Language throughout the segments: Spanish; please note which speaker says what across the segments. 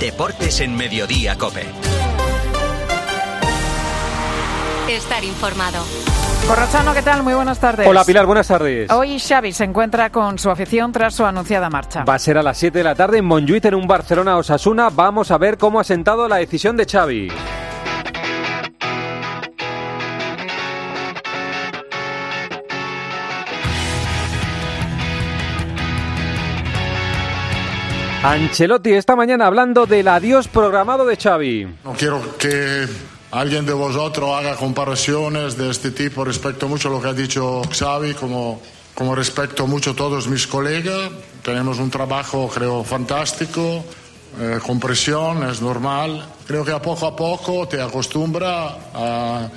Speaker 1: Deportes en Mediodía Cope.
Speaker 2: Estar informado.
Speaker 3: Corrochano, ¿qué tal? Muy buenas tardes.
Speaker 4: Hola Pilar, buenas tardes.
Speaker 3: Hoy Xavi se encuentra con su afición tras su anunciada marcha.
Speaker 4: Va a ser a las 7 de la tarde en Montjuic, en un Barcelona-Osasuna. Vamos a ver cómo ha sentado la decisión de Xavi. Ancelotti esta mañana hablando del adiós programado de Xavi.
Speaker 5: No quiero que alguien de vosotros haga comparaciones de este tipo respecto mucho a lo que ha dicho Xavi, como, como respecto mucho a todos mis colegas. Tenemos un trabajo, creo, fantástico, eh, con presión, es normal. Creo que a poco a poco te acostumbra a,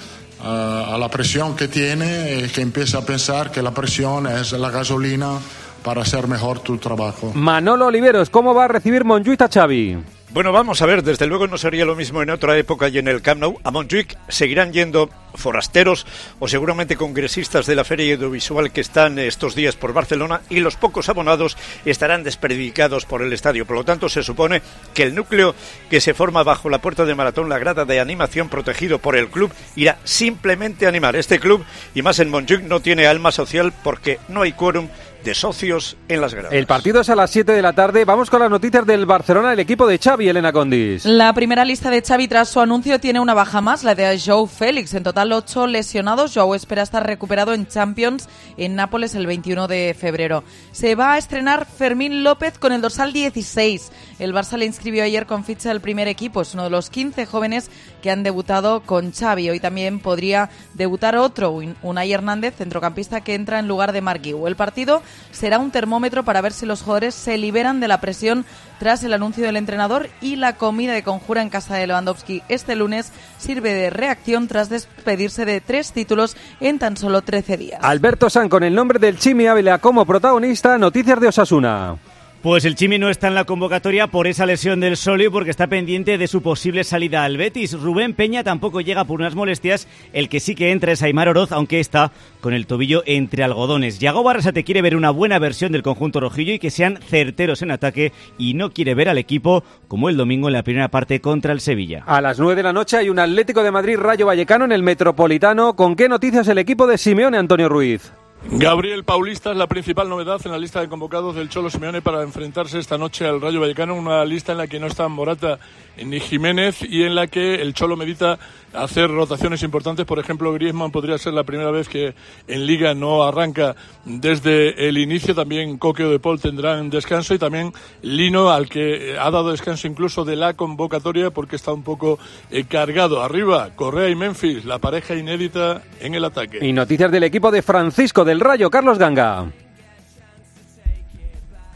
Speaker 5: a, a la presión que tiene y que empieza a pensar que la presión es la gasolina para hacer mejor tu trabajo.
Speaker 4: Manolo Oliveros, ¿cómo va a recibir Montjuic a Xavi?
Speaker 6: Bueno, vamos a ver, desde luego no sería lo mismo en otra época y en el Camp Nou. A Montjuic seguirán yendo forasteros o seguramente congresistas de la feria audiovisual que están estos días por Barcelona y los pocos abonados estarán desperdicados por el estadio. Por lo tanto, se supone que el núcleo que se forma bajo la puerta de Maratón, la grada de animación protegido por el club, irá simplemente a animar. Este club, y más en Montjuic, no tiene alma social porque no hay quórum de socios en las gradas.
Speaker 4: El partido es a las 7 de la tarde. Vamos con las noticias del Barcelona, el equipo de Xavi, Elena Condis.
Speaker 7: La primera lista de Xavi tras su anuncio tiene una baja más, la de Joe Félix. En total, ocho lesionados. Joe espera estar recuperado en Champions en Nápoles el 21 de febrero. Se va a estrenar Fermín López con el dorsal 16. El Barça le inscribió ayer con ficha del primer equipo. Es uno de los 15 jóvenes que han debutado con Xavi. Hoy también podría debutar otro, Unai Hernández, centrocampista que entra en lugar de Marguiu. El partido será un termómetro para ver si los jugadores se liberan de la presión tras el anuncio del entrenador y la comida de conjura en casa de Lewandowski este lunes sirve de reacción tras despedirse de tres títulos en tan solo 13 días.
Speaker 4: Alberto San con el nombre del Chimi Ávila como protagonista, noticias de Osasuna.
Speaker 8: Pues el Chimi no está en la convocatoria por esa lesión del solio porque está pendiente de su posible salida al Betis. Rubén Peña tampoco llega por unas molestias. El que sí que entra es Aymar Oroz, aunque está con el tobillo entre algodones. Yago te quiere ver una buena versión del conjunto rojillo y que sean certeros en ataque y no quiere ver al equipo como el domingo en la primera parte contra el Sevilla.
Speaker 4: A las 9 de la noche hay un Atlético de Madrid Rayo Vallecano en el Metropolitano. ¿Con qué noticias el equipo de Simeone Antonio Ruiz?
Speaker 9: Gabriel Paulista es la principal novedad en la lista de convocados del Cholo Simeone para enfrentarse esta noche al Rayo Vallecano, una lista en la que no están Morata ni Jiménez y en la que el Cholo medita hacer rotaciones importantes. Por ejemplo, Griezmann podría ser la primera vez que en Liga no arranca desde el inicio. También Coqueo de Paul tendrán descanso y también Lino, al que ha dado descanso incluso de la convocatoria porque está un poco eh, cargado. Arriba, Correa y Memphis, la pareja inédita en el ataque.
Speaker 4: Y noticias del equipo de Francisco del Rayo, Carlos Ganga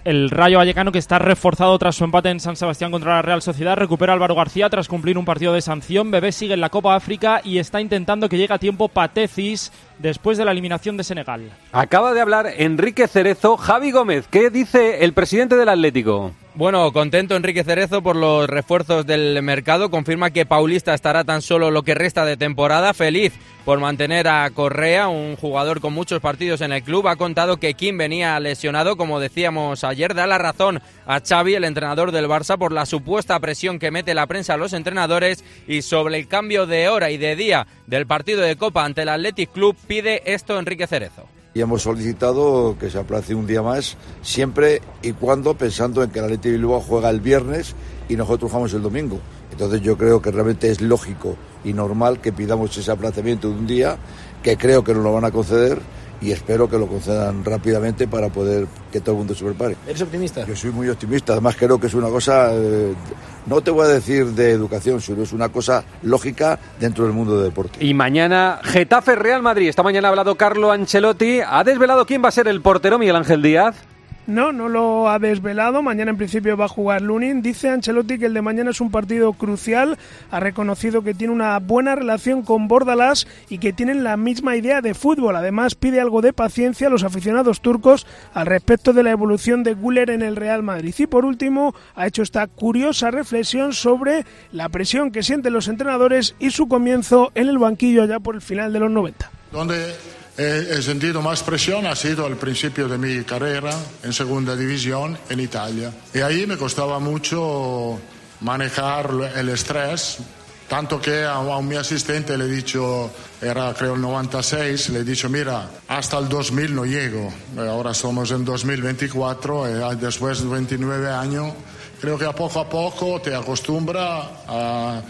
Speaker 10: el Rayo Vallecano que está reforzado tras su empate en San Sebastián contra la Real Sociedad. Recupera Álvaro García tras cumplir un partido de sanción. Bebé sigue en la Copa África y está intentando que llegue a tiempo Patecis después de la eliminación de Senegal.
Speaker 4: Acaba de hablar Enrique Cerezo. Javi Gómez, ¿qué dice el presidente del Atlético?
Speaker 11: Bueno, contento Enrique Cerezo por los refuerzos del mercado. Confirma que Paulista estará tan solo lo que resta de temporada. Feliz por mantener a Correa, un jugador con muchos partidos en el club. Ha contado que Kim venía lesionado, como decíamos ayer. Da la razón a Xavi, el entrenador del Barça, por la supuesta presión que mete la prensa a los entrenadores. Y sobre el cambio de hora y de día del partido de Copa ante el Athletic Club, pide esto Enrique Cerezo
Speaker 12: y hemos solicitado que se aplace un día más, siempre y cuando pensando en que la Leti Bilbao juega el viernes y nosotros jugamos el domingo. Entonces yo creo que realmente es lógico y normal que pidamos ese aplazamiento de un día, que creo que nos lo van a conceder y espero que lo concedan rápidamente para poder que todo el mundo se prepare.
Speaker 13: ¿Eres optimista?
Speaker 12: Yo soy muy optimista, además creo que es una cosa, eh, no te voy a decir de educación, sino es una cosa lógica dentro del mundo del deporte.
Speaker 4: Y mañana Getafe Real Madrid, esta mañana ha hablado Carlo Ancelotti, ¿ha desvelado quién va a ser el portero Miguel Ángel Díaz?
Speaker 14: No, no lo ha desvelado. Mañana en principio va a jugar Lunin. Dice Ancelotti que el de mañana es un partido crucial. Ha reconocido que tiene una buena relación con Bordalás y que tienen la misma idea de fútbol. Además pide algo de paciencia a los aficionados turcos al respecto de la evolución de Guller en el Real Madrid. Y por último ha hecho esta curiosa reflexión sobre la presión que sienten los entrenadores y su comienzo en el banquillo allá por el final de los 90.
Speaker 5: ¿Dónde he, sentido más presión ha sido al principio de mi carrera en segunda división en Italia. Y ahí me costaba mucho manejar el estrés. Tanto que a, a mi asistente le he dicho, era creo el 96, le he dicho, mira, hasta el 2000 no llego. Ahora somos en 2024, eh, después de 29 años, creo que a poco a poco te acostumbra a,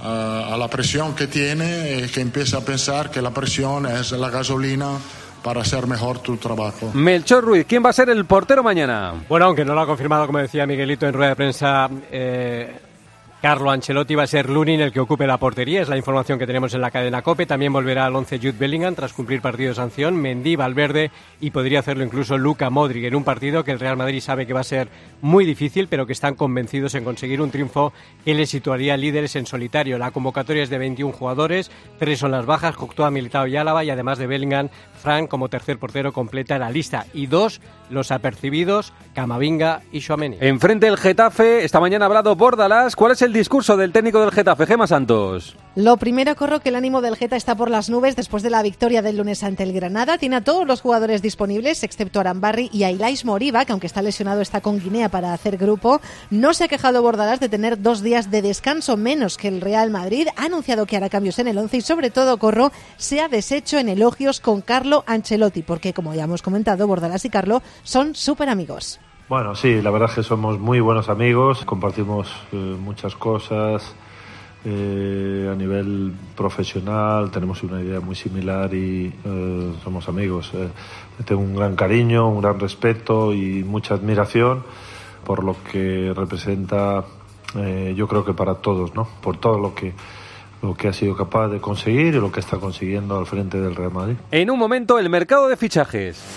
Speaker 5: a, a la presión que tiene y que empieza a pensar que la presión es la gasolina para hacer mejor tu trabajo.
Speaker 4: Melchor Ruiz, ¿quién va a ser el portero mañana?
Speaker 15: Bueno, aunque no lo ha confirmado, como decía Miguelito en rueda de prensa, eh, Carlo Ancelotti va a ser Lunin el que ocupe la portería, es la información que tenemos en la cadena COPE. También volverá al 11 Jude Bellingham tras cumplir partido de sanción, Mendy, Valverde y podría hacerlo incluso Luca Modric en un partido que el Real Madrid sabe que va a ser muy difícil, pero que están convencidos en conseguir un triunfo que les situaría líderes en solitario. La convocatoria es de 21 jugadores, tres son las bajas, Coctoa, Militao y Álava y además de Bellingham, Frank como tercer portero completa la lista y dos los apercibidos, Camavinga y Chouameni.
Speaker 4: Enfrente el Getafe, esta mañana ha hablado Bordalás. ¿Cuál es el discurso del técnico del Getafe, Gema Santos?
Speaker 16: Lo primero, corro que el ánimo del Geta está por las nubes después de la victoria del lunes ante el Granada. Tiene a todos los jugadores disponibles, excepto Arambarri y a Ilais Moriba, que aunque está lesionado está con Guinea para hacer grupo. No se ha quejado Bordalás de tener dos días de descanso menos que el Real Madrid. Ha anunciado que hará cambios en el once y sobre todo, corro, se ha deshecho en elogios con Carlo Ancelotti, porque como ya hemos comentado, Bordalás y Carlo son súper amigos.
Speaker 17: Bueno, sí, la verdad es que somos muy buenos amigos, compartimos eh, muchas cosas eh, a nivel profesional, tenemos una idea muy similar y eh, somos amigos. Eh. Tengo un gran cariño, un gran respeto y mucha admiración por lo que representa, eh, yo creo que para todos, ¿no? Por todo lo que lo que ha sido capaz de conseguir y lo que está consiguiendo al frente del Real Madrid.
Speaker 4: En un momento, el mercado de fichajes.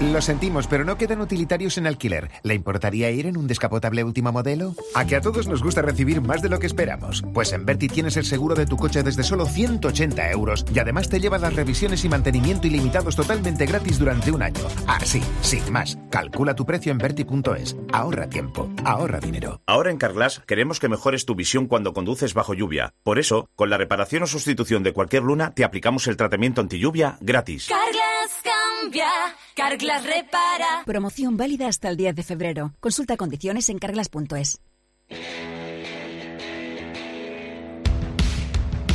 Speaker 18: Lo sentimos, pero no quedan utilitarios en alquiler. ¿Le importaría ir en un descapotable último modelo? A que a todos nos gusta recibir más de lo que esperamos. Pues en Berti tienes el seguro de tu coche desde solo 180 euros y además te lleva las revisiones y mantenimiento ilimitados totalmente gratis durante un año. Ah, sí, sin más. Calcula tu precio en Berti.es. Ahorra tiempo, ahorra dinero.
Speaker 19: Ahora en Carglass queremos que mejores tu visión cuando conduces bajo lluvia. Por eso, con la reparación o sustitución de cualquier luna, te aplicamos el tratamiento anti lluvia gratis.
Speaker 20: Carglass repara.
Speaker 21: Promoción válida hasta el 10 de febrero. Consulta condiciones en carglass.es.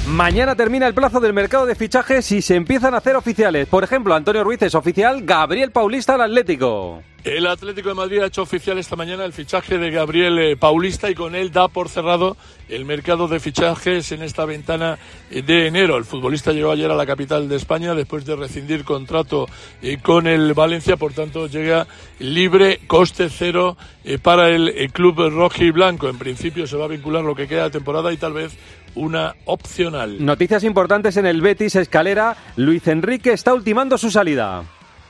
Speaker 4: Mañana termina el plazo del mercado de fichajes y se empiezan a hacer oficiales. Por ejemplo, Antonio Ruiz es oficial, Gabriel Paulista al Atlético.
Speaker 9: El Atlético de Madrid ha hecho oficial esta mañana el fichaje de Gabriel eh, Paulista y con él da por cerrado el mercado de fichajes en esta ventana eh, de enero. El futbolista llegó ayer a la capital de España después de rescindir contrato eh, con el Valencia, por tanto llega libre, coste cero para el, el club rojo y blanco. En principio se va a vincular lo que queda de temporada y tal vez una opcional.
Speaker 4: Noticias importantes en el Betis Escalera. Luis Enrique está ultimando su salida.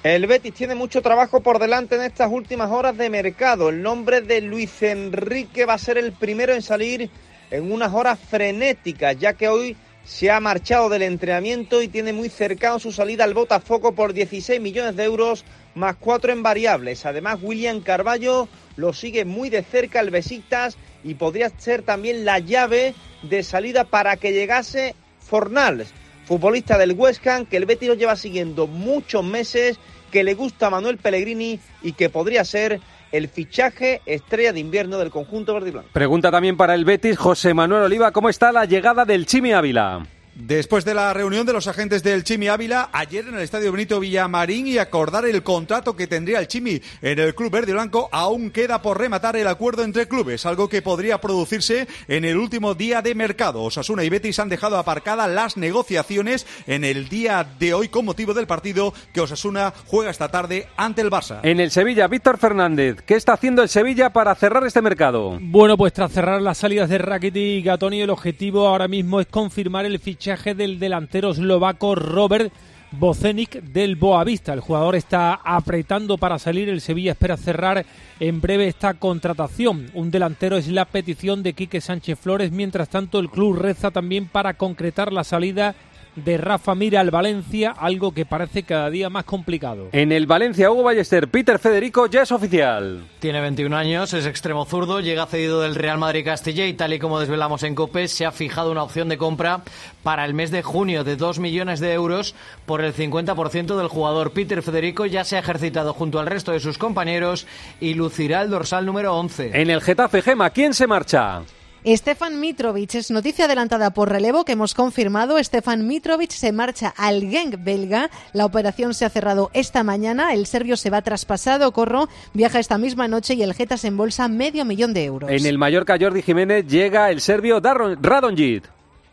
Speaker 22: El Betis tiene mucho trabajo por delante en estas últimas horas de mercado. El nombre de Luis Enrique va a ser el primero en salir en unas horas frenéticas, ya que hoy se ha marchado del entrenamiento y tiene muy cercano su salida al Botafogo por 16 millones de euros más cuatro en variables. Además, William Carballo lo sigue muy de cerca el Besiktas y podría ser también la llave de salida para que llegase Fornals, futbolista del West que el Betis lo lleva siguiendo muchos meses, que le gusta a Manuel Pellegrini y que podría ser el fichaje estrella de invierno del conjunto verde y blanco.
Speaker 4: Pregunta también para el Betis, José Manuel Oliva, ¿cómo está la llegada del Chimi Ávila?
Speaker 6: Después de la reunión de los agentes del Chimi Ávila ayer en el Estadio Benito Villamarín y acordar el contrato que tendría el Chimi en el club verde y blanco, aún queda por rematar el acuerdo entre clubes, algo que podría producirse en el último día de mercado. Osasuna y Betis han dejado aparcadas las negociaciones en el día de hoy con motivo del partido que Osasuna juega esta tarde ante el Barça.
Speaker 4: En el Sevilla, Víctor Fernández, ¿qué está haciendo el Sevilla para cerrar este mercado?
Speaker 23: Bueno, pues tras cerrar las salidas de Rakitic y Gatoni, el objetivo ahora mismo es confirmar el fichaje del delantero eslovaco Robert Bocenic del Boavista. El jugador está apretando para salir. El Sevilla espera cerrar en breve esta contratación. Un delantero es la petición de Quique Sánchez Flores. Mientras tanto, el club reza también para concretar la salida de Rafa Mira al Valencia, algo que parece cada día más complicado.
Speaker 4: En el Valencia, Hugo Ballester, Peter Federico ya es oficial.
Speaker 24: Tiene 21 años, es extremo zurdo, llega cedido del Real Madrid Castilla y tal y como desvelamos en COPE, se ha fijado una opción de compra para el mes de junio de 2 millones de euros por el 50% del jugador. Peter Federico ya se ha ejercitado junto al resto de sus compañeros y lucirá el dorsal número 11.
Speaker 4: En el Getafe Gema, ¿quién se marcha?
Speaker 16: Stefan Mitrovic es noticia adelantada por relevo que hemos confirmado. Stefan Mitrovic se marcha al Genk belga. La operación se ha cerrado esta mañana. El serbio se va traspasado. Corro viaja esta misma noche y el Geta se embolsa medio millón de euros.
Speaker 4: En el Mallorca Jordi Jiménez llega el serbio Radonjic.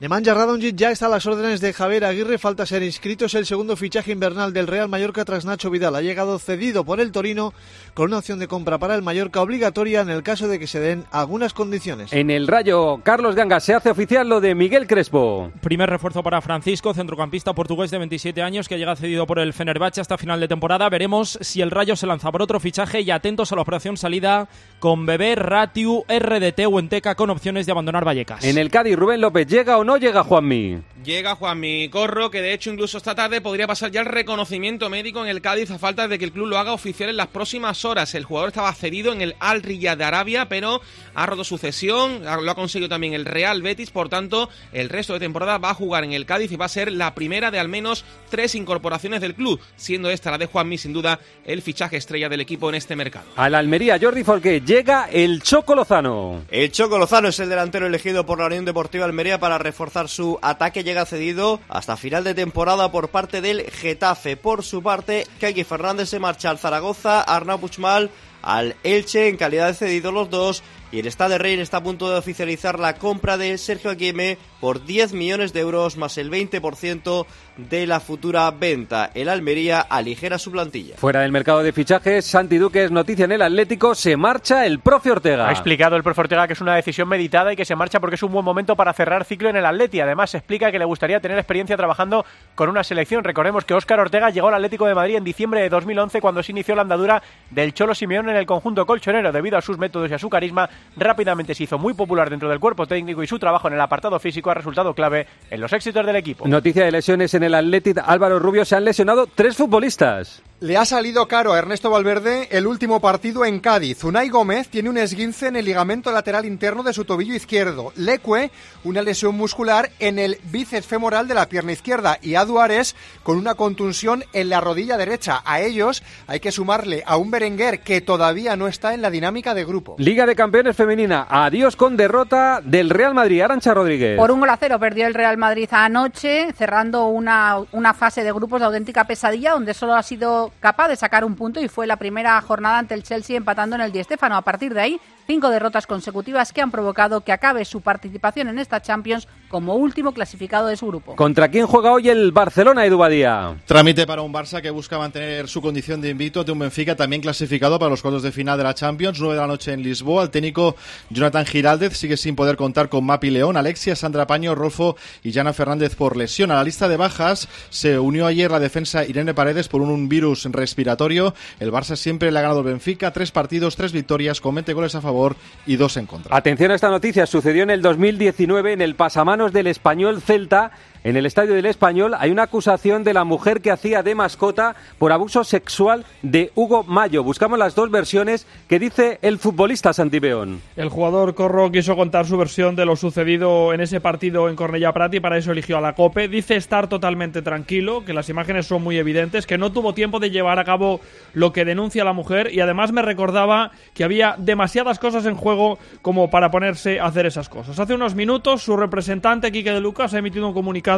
Speaker 25: Nemanja Radonjic ya está a las órdenes de Javier Aguirre, falta ser inscrito, es el segundo fichaje invernal del Real Mallorca tras Nacho Vidal. Ha llegado cedido por el Torino con una opción de compra para el Mallorca obligatoria en el caso de que se den algunas condiciones.
Speaker 4: En el Rayo, Carlos Ganga se hace oficial lo de Miguel Crespo.
Speaker 23: Primer refuerzo para Francisco, centrocampista portugués de 27 años que llega cedido por el Fenerbahce hasta final de temporada. Veremos si el Rayo se lanza por otro fichaje y atentos a la operación salida con Bebé, Ratiu, RDT o Enteca con opciones de abandonar Vallecas.
Speaker 4: En el Cádiz, Rubén López, ¿llega o no llega Juanmi?
Speaker 26: Llega Juanmi Corro, que de hecho incluso esta tarde podría pasar ya el reconocimiento médico en el Cádiz a falta de que el club lo haga oficial en las próximas horas. El jugador estaba cedido en el Al Riyad de Arabia, pero ha roto su cesión, lo ha conseguido también el Real Betis, por tanto, el resto de temporada va a jugar en el Cádiz y va a ser la primera de al menos tres incorporaciones del club, siendo esta la de Juanmi sin duda el fichaje estrella del equipo en este mercado.
Speaker 4: Al Almería, Jordi Forqué, llega el Choco Lozano.
Speaker 8: El Choco Lozano es el delantero elegido por la Unión Deportiva Almería para reforzar su ataque. Llega cedido hasta final de temporada por parte del Getafe. Por su parte, Kaki Fernández se marcha al Zaragoza, Arnau Puigmal al Elche en calidad de cedido los dos. Y el Stade Rein está a punto de oficializar la compra de Sergio Aguirre por 10 millones de euros más el 20% de la futura venta. El Almería aligera su plantilla.
Speaker 4: Fuera del mercado de fichajes, Santi Duque es noticia en el Atlético, se marcha el profe Ortega.
Speaker 27: Ha explicado el profe Ortega que es una decisión meditada y que se marcha porque es un buen momento para cerrar ciclo en el Atleti. Además, explica que le gustaría tener experiencia trabajando con una selección. Recordemos que Óscar Ortega llegó al Atlético de Madrid en diciembre de 2011 cuando se inició la andadura del Cholo Simeone en el conjunto colchonero. Debido a sus métodos y a su carisma, rápidamente se hizo muy popular dentro del cuerpo técnico y su trabajo en el apartado físico ha resultado clave en los éxitos del equipo.
Speaker 4: Noticia de lesiones en el Athletic. Álvaro Rubio se han lesionado tres futbolistas.
Speaker 28: Le ha salido caro a Ernesto Valverde el último partido en Cádiz. Unai Gómez tiene un esguince en el ligamento lateral interno de su tobillo izquierdo. Leque, una lesión muscular en el bíceps femoral de la pierna izquierda. Y a Duárez con una contusión en la rodilla derecha. A ellos hay que sumarle a un Berenguer que todavía no está en la dinámica de grupo.
Speaker 4: Liga de Campeones Femenina. Adiós con derrota del Real Madrid. Arancha Rodríguez.
Speaker 29: Por un gol a cero perdió el Real Madrid anoche, cerrando una, una fase de grupos de auténtica pesadilla, donde solo ha sido capaz de sacar un punto y fue la primera jornada ante el Chelsea empatando en el Di Stéfano. A partir de ahí, cinco derrotas consecutivas que han provocado que acabe su participación en esta Champions como último clasificado de su grupo.
Speaker 4: ¿Contra quién juega hoy el Barcelona, Edu Badía?
Speaker 6: Trámite para un Barça que busca mantener su condición de invicto ante un Benfica también clasificado para los cuartos de final de la Champions, 9 de la noche en Lisboa. El técnico Jonathan Giraldez sigue sin poder contar con Mapi León, Alexia, Sandra Paño, Rolfo y Jana Fernández por lesión. A la lista de bajas se unió ayer la defensa Irene Paredes por un virus respiratorio. El Barça siempre le ha ganado al Benfica, tres partidos, tres victorias, con 20 goles a favor y dos en contra.
Speaker 4: Atención a esta noticia, sucedió en el 2019 en el pasamanos del español Celta. En el estadio del Español hay una acusación de la mujer que hacía de mascota por abuso sexual de Hugo Mayo. Buscamos las dos versiones que dice el futbolista Santibeón.
Speaker 23: El jugador Corro quiso contar su versión de lo sucedido en ese partido en Cornellà Prat para eso eligió a la COPE. Dice estar totalmente tranquilo, que las imágenes son muy evidentes, que no tuvo tiempo de llevar a cabo lo que denuncia la mujer y además me recordaba que había demasiadas cosas en juego como para ponerse a hacer esas cosas. Hace unos minutos su representante Quique de Lucas ha emitido un comunicado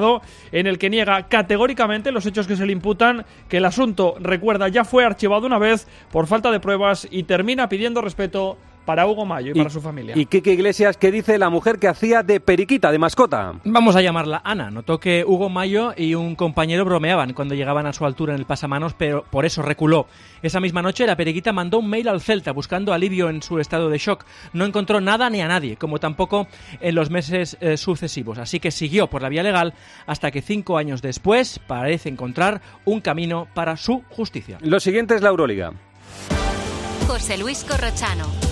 Speaker 23: en el que niega categóricamente los hechos que se le imputan, que el asunto, recuerda, ya fue archivado una vez por falta de pruebas y termina pidiendo respeto para Hugo Mayo y, para su familia.
Speaker 4: ¿Y Kike Iglesias qué dice la mujer que hacía de periquita, de mascota?
Speaker 30: Vamos a llamarla Ana. Notó que Hugo Mayo y un compañero bromeaban cuando llegaban a su altura en el pasamanos, pero por eso reculó. Esa misma noche la periquita mandó un mail al Celta buscando alivio en su estado de shock. No encontró nada ni a nadie, como tampoco en los meses eh, sucesivos. Así que siguió por la vía legal hasta que cinco años después parece encontrar un camino para su justicia.
Speaker 4: Lo siguiente es la Euroliga.
Speaker 2: José Luis Corrochano.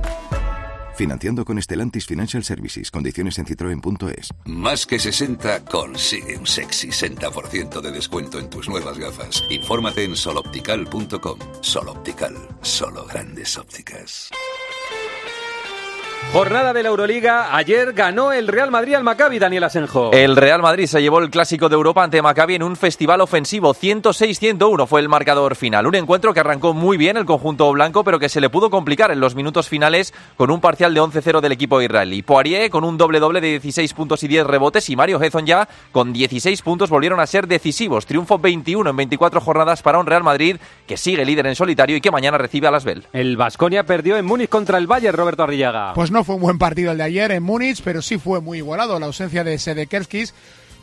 Speaker 2: Financiando con Stellantis Financial Services. Condiciones en citroen.es.
Speaker 31: Más que 60 consigue un sexy 60% de descuento en tus nuevas gafas. Infórmate en soloptical.com. Soloptical. Solo grandes ópticas.
Speaker 4: Jornada de la Euroliga. Ayer ganó el Real Madrid al Maccabi, Daniel Asenjo.
Speaker 32: El Real Madrid se llevó el clásico de Europa ante Maccabi en un festival ofensivo. 106-101 fue el marcador final. Un encuentro que arrancó muy bien el conjunto blanco, pero que se le pudo complicar en los minutos finales con un parcial de 11-0 del equipo israelí. Poirier con un doble-doble de 16 puntos y 10 rebotes y Mario Hezon ya con 16 puntos volvieron a ser decisivos. Triunfo 21 en 24 jornadas para un Real Madrid que sigue líder en solitario y que mañana recibe a Las Bell.
Speaker 4: El Vasconia perdió en Múnich contra el Bayern, Roberto Arrillaga.
Speaker 28: Pues no fue un buen partido el de ayer en Múnich, pero sí fue muy igualado. La ausencia de Sedekerskis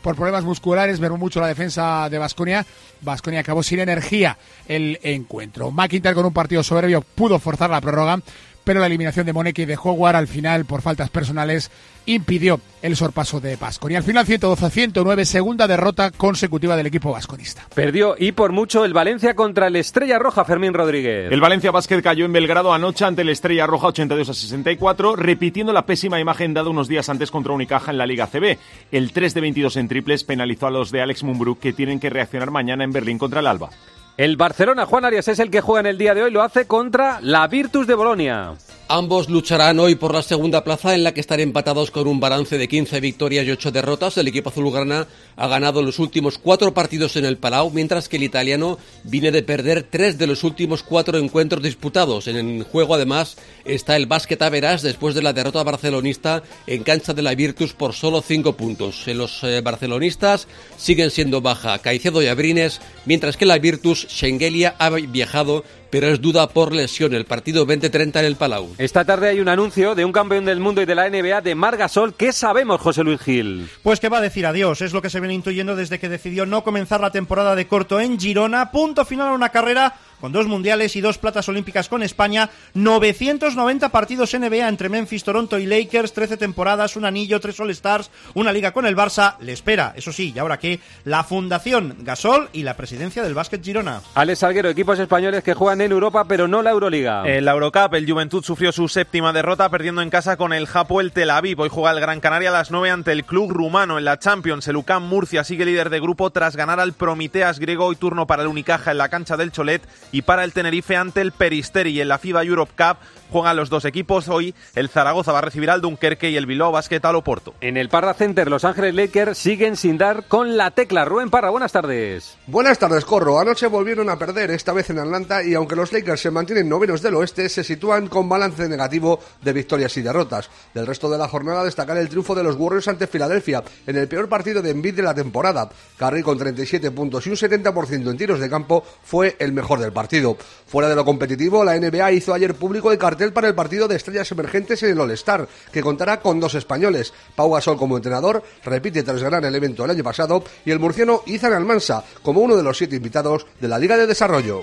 Speaker 28: por problemas musculares, mermó mucho la defensa de Vasconia. Vasconia acabó sin energía el encuentro. McIntyre con un partido soberbio pudo forzar la prórroga, pero la eliminación de Moneki y de Howard al final por faltas personales impidió el sorpaso de Vasconia. Al final 112-109, segunda derrota consecutiva del equipo vasconista.
Speaker 4: Perdió y por mucho el Valencia contra el Estrella Roja, Fermín Rodríguez.
Speaker 33: El Valencia Basket cayó en Belgrado anoche ante el Estrella Roja 82 a 64, repitiendo la pésima imagen dada unos días antes contra Unicaja en la Liga CB. El 3 de 22 en triples penalizó a los de Alex Mumbruk que tienen que reaccionar mañana en Berlín contra el Alba.
Speaker 4: El Barcelona, Juan Arias, es el que juega en el día de hoy, lo hace contra la Virtus de Bolonia.
Speaker 6: Ambos lucharán hoy por la segunda plaza en la que están empatados con un balance de 15 victorias y 8 derrotas. El equipo azulgrana ha ganado los últimos cuatro partidos en el Palau, mientras que el italiano viene de perder tres de los últimos cuatro encuentros disputados. En el juego además está el básquet Averas después de la derrota barcelonista en cancha de la Virtus por solo cinco puntos. En los eh, barcelonistas siguen siendo baja Caicedo y Abrines, mientras que la Virtus Schengelia ha viajado pero es duda por lesión el partido 20-30 en el Palau.
Speaker 4: Esta tarde hay un anuncio de un campeón del mundo y de la NBA de Margasol. ¿Qué sabemos, José Luis Gil?
Speaker 22: Pues que va a decir adiós, es lo que se viene intuyendo desde que decidió no comenzar la temporada de corto en Girona. Punto final a una carrera con dos mundiales y dos platas olímpicas con España, 990 partidos NBA entre Memphis, Toronto y Lakers, 13 temporadas, un anillo, tres All-Stars, una liga con el Barça, le espera, eso sí, y ahora que la Fundación Gasol y la presidencia del Básquet Girona.
Speaker 4: Alex Salguero, equipos españoles que juegan en Europa pero no la Euroliga.
Speaker 34: En la Eurocup, el Juventud sufrió su séptima derrota perdiendo en casa con el el Tel Aviv. Hoy juega el Gran Canaria a las 9 ante el club rumano en la Champions. El UCAM Murcia sigue líder de grupo tras ganar al Prometeas griego. Hoy turno para el Unicaja en la cancha del Cholet y para el Tenerife ante el Peristeri. En la FIBA Europe Cup juegan los dos equipos. Hoy el Zaragoza va a recibir al Dunkerque y el Bilbao Basket al Oporto.
Speaker 4: En el Parra Center, Los Ángeles Lakers siguen sin dar con la tecla. Rubén Parra, buenas tardes.
Speaker 35: Buenas tardes, Corro. Anoche volvieron a perder, esta vez en Atlanta, y aunque los Lakers se mantienen novenos del oeste, se sitúan con balance negativo de victorias y derrotas. Del resto de la jornada, destacar el triunfo de los Warriors ante Filadelfia en el peor partido de Embiid de la temporada. Curry con 37 puntos y un 70% en tiros de campo fue el mejor del partido. Fuera de lo competitivo, la NBA hizo ayer público el cartel para el partido de estrellas emergentes en el All-Star, que contará con dos españoles. Pau Gasol como entrenador, repite tras ganar el evento el año pasado, y el murciano Izan Almansa como uno de los siete invitados de la Liga de Desarrollo.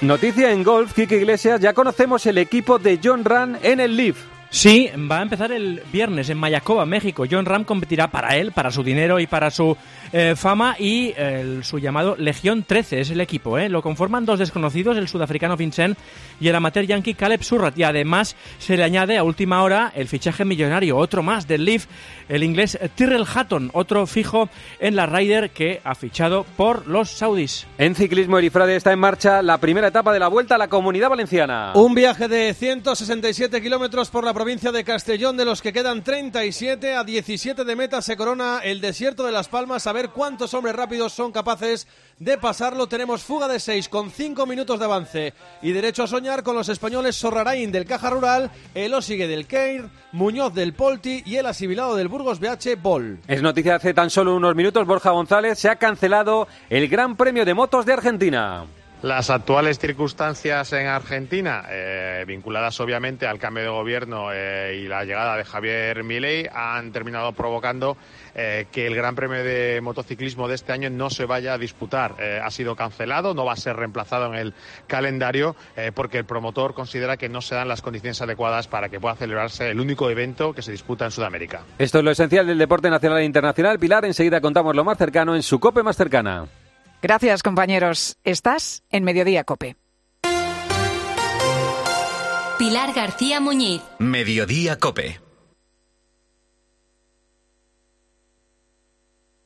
Speaker 4: Noticia en golf, Kike Iglesias, ya conocemos el equipo de John Ran en el Leaf.
Speaker 30: Sí, va a empezar el viernes en Mayacoba, México. John Ram competirá para él, para su dinero y para su eh, fama y su llamado Legión 13 es el equipo. ¿eh? Lo conforman dos desconocidos, el sudafricano Vincent y el amateur yankee Caleb Surratt. Y además se le añade a última hora el fichaje millonario, otro más del Leaf, el inglés Tyrrell Hatton, otro fijo en la Ryder que ha fichado por los saudíes.
Speaker 4: En ciclismo, Erifrade está en marcha la primera etapa de la Vuelta a la Comunidad Valenciana.
Speaker 23: Un viaje de 167 kilómetros por la provincia de Castellón, de los que quedan 37 a 17 de meta, se corona el desierto de Las Palmas. A ver cuántos hombres rápidos son capaces de pasarlo. Tenemos fuga de 6 con 5 minutos de avance y derecho a soñar con los españoles Sorrarain del Caja Rural, el Osigue del Keir, Muñoz del Polti y el asibilado del Burgos BH.
Speaker 4: Es noticia hace tan solo unos minutos, Borja González se ha cancelado el Gran Premio de Motos de Argentina.
Speaker 36: Las actuales circunstancias en Argentina, eh, vinculadas obviamente al cambio de gobierno eh, y la llegada de Javier Milei, han terminado provocando eh, que el Gran Premio de Motociclismo de este año no se vaya a disputar. Eh, ha sido cancelado, no va a ser reemplazado en el calendario eh, porque el promotor considera que no se dan las condiciones adecuadas para que pueda celebrarse el único evento que se disputa en Sudamérica.
Speaker 4: Esto es lo esencial del deporte nacional e internacional. Pilar, enseguida contamos lo más cercano en su COPE más cercana.
Speaker 3: Gracias, compañeros. Estás en Mediodía Cope.
Speaker 23: Pilar García Muñiz.
Speaker 1: Mediodía Cope.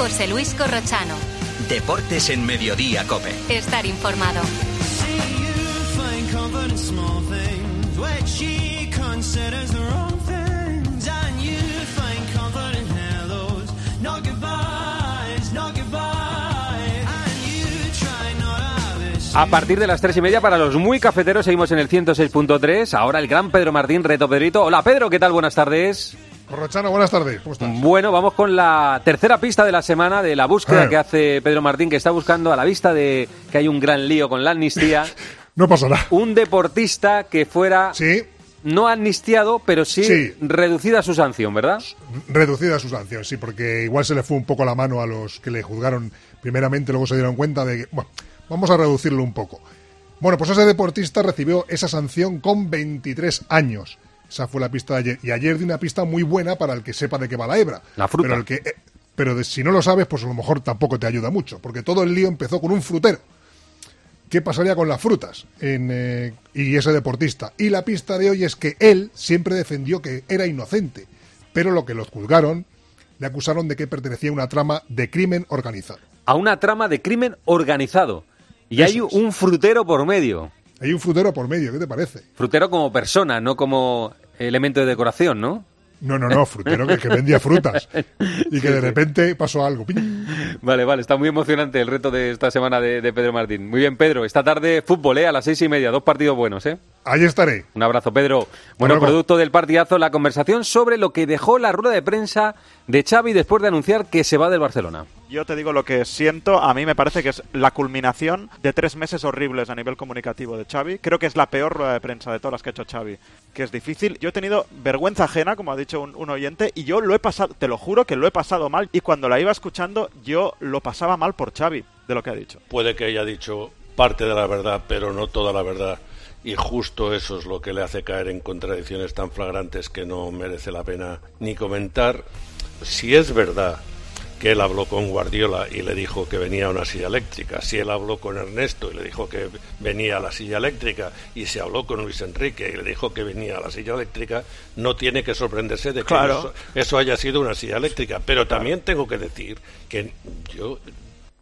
Speaker 23: José Luis Corrochano.
Speaker 1: Deportes en Mediodía Cope.
Speaker 23: Estar informado.
Speaker 4: A partir de las tres y media, para los muy cafeteros, seguimos en el 106.3. Ahora el gran Pedro Martín, Reto Pedrito. Hola Pedro, ¿qué tal? Buenas tardes.
Speaker 37: Corrochano, buenas tardes. ¿Cómo estás?
Speaker 4: Bueno, vamos con la tercera pista de la semana de la búsqueda
Speaker 37: Eh.
Speaker 4: que hace Pedro Martín, que está buscando a la vista de que hay un gran lío con la amnistía.
Speaker 37: No pasará.
Speaker 4: Un deportista que fuera no amnistiado, pero sí,
Speaker 37: Sí.
Speaker 4: reducida su sanción, ¿verdad?
Speaker 37: Reducida su sanción, sí, porque igual se le fue un poco la mano a los que le juzgaron primeramente, luego se dieron cuenta de que, bueno, vamos a reducirlo un poco. Bueno, pues ese deportista recibió esa sanción con 23 años. Esa fue la pista de ayer. Y ayer di una pista muy buena para el que sepa de qué va la hebra.
Speaker 4: La fruta.
Speaker 37: Pero, el que, eh, pero de- si no lo sabes, pues a lo mejor tampoco te ayuda mucho, porque todo el lío empezó con un frutero. ¿Qué pasaría con las frutas en, eh, y ese deportista? Y la pista de hoy es que él siempre defendió que era inocente, pero lo que los juzgaron le acusaron de que pertenecía a una trama de crimen organizado.
Speaker 4: A una trama de crimen organizado. Y hay
Speaker 37: es.
Speaker 4: un frutero por medio.
Speaker 37: Hay un frutero por medio, ¿qué te parece?
Speaker 4: Frutero como persona, no como elemento de decoración, ¿no?
Speaker 37: No, no, no, frutero que, que vendía frutas y que de repente pasó algo.
Speaker 4: Vale, vale, está muy emocionante el reto de esta semana de, de Pedro Martín. Muy bien, Pedro. Esta tarde fútbol, ¿eh? A las seis y media, dos partidos buenos, ¿eh?
Speaker 37: Ahí estaré.
Speaker 4: Un abrazo, Pedro. Bueno, producto del partidazo, la conversación sobre lo que dejó la rueda de prensa de Xavi después de anunciar que se va del Barcelona.
Speaker 38: Yo te digo lo que siento, a mí me parece que es la culminación de tres meses horribles a nivel comunicativo de Xavi. Creo que es la peor rueda de prensa de todas las que ha hecho Xavi, que es difícil. Yo he tenido vergüenza ajena, como ha dicho un, un oyente, y yo lo he pasado, te lo juro que lo he pasado mal. Y cuando la iba escuchando, yo lo pasaba mal por Xavi, de lo que ha dicho.
Speaker 39: Puede que haya dicho parte de la verdad, pero no toda la verdad. Y justo eso es lo que le hace caer en contradicciones tan flagrantes que no merece la pena ni comentar. Si es verdad que él habló con Guardiola y le dijo que venía una silla eléctrica, si él habló con Ernesto y le dijo que venía la silla eléctrica, y se habló con Luis Enrique y le dijo que venía la silla eléctrica, no tiene que sorprenderse de que
Speaker 38: Claro.
Speaker 39: eso, eso haya sido una silla eléctrica. Pero también tengo que decir que yo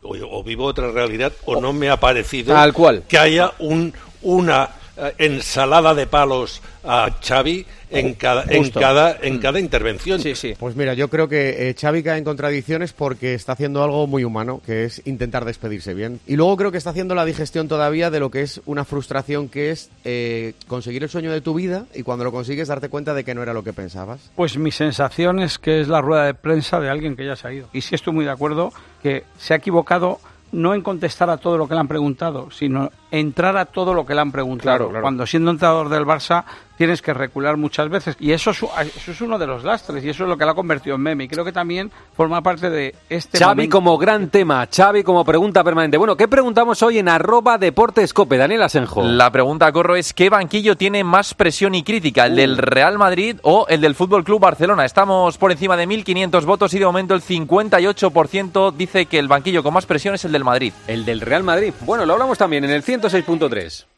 Speaker 39: o, o vivo otra realidad o no me ha parecido
Speaker 4: Tal cual.
Speaker 39: que haya un, una ensalada de palos a Xavi en cada, en cada, en cada intervención.
Speaker 40: Sí, sí. Pues mira, yo creo que eh, Xavi cae en contradicciones porque está haciendo algo muy humano, que es intentar despedirse bien. Y luego creo que está haciendo la digestión todavía de lo que es una frustración que es eh, conseguir el sueño de tu vida y cuando lo consigues darte cuenta de que no era lo que pensabas.
Speaker 41: Pues mi sensación es que es la rueda de prensa de alguien que ya se ha ido. Y sí estoy muy de acuerdo que se ha equivocado no en contestar a todo lo que le han preguntado, sino entrar a todo lo que le han preguntado.
Speaker 40: Claro, claro.
Speaker 41: Cuando siendo entrenador del Barça tienes que recular muchas veces. Y eso es, eso es uno de los lastres y eso es lo que la ha convertido en meme. Y creo que también forma parte de este
Speaker 4: Xavi
Speaker 41: momento.
Speaker 4: como gran tema, Xavi como pregunta permanente. Bueno, ¿qué preguntamos hoy en arroba deportescope? Daniel Asenjo.
Speaker 32: La pregunta, Corro, es ¿qué banquillo tiene más presión y crítica? ¿El del Real Madrid o el del Fútbol Club Barcelona? Estamos por encima de 1.500 votos y de momento el 58% dice que el banquillo con más presión es el del Madrid.
Speaker 4: El del Real Madrid. Bueno, lo hablamos también en el 106.3.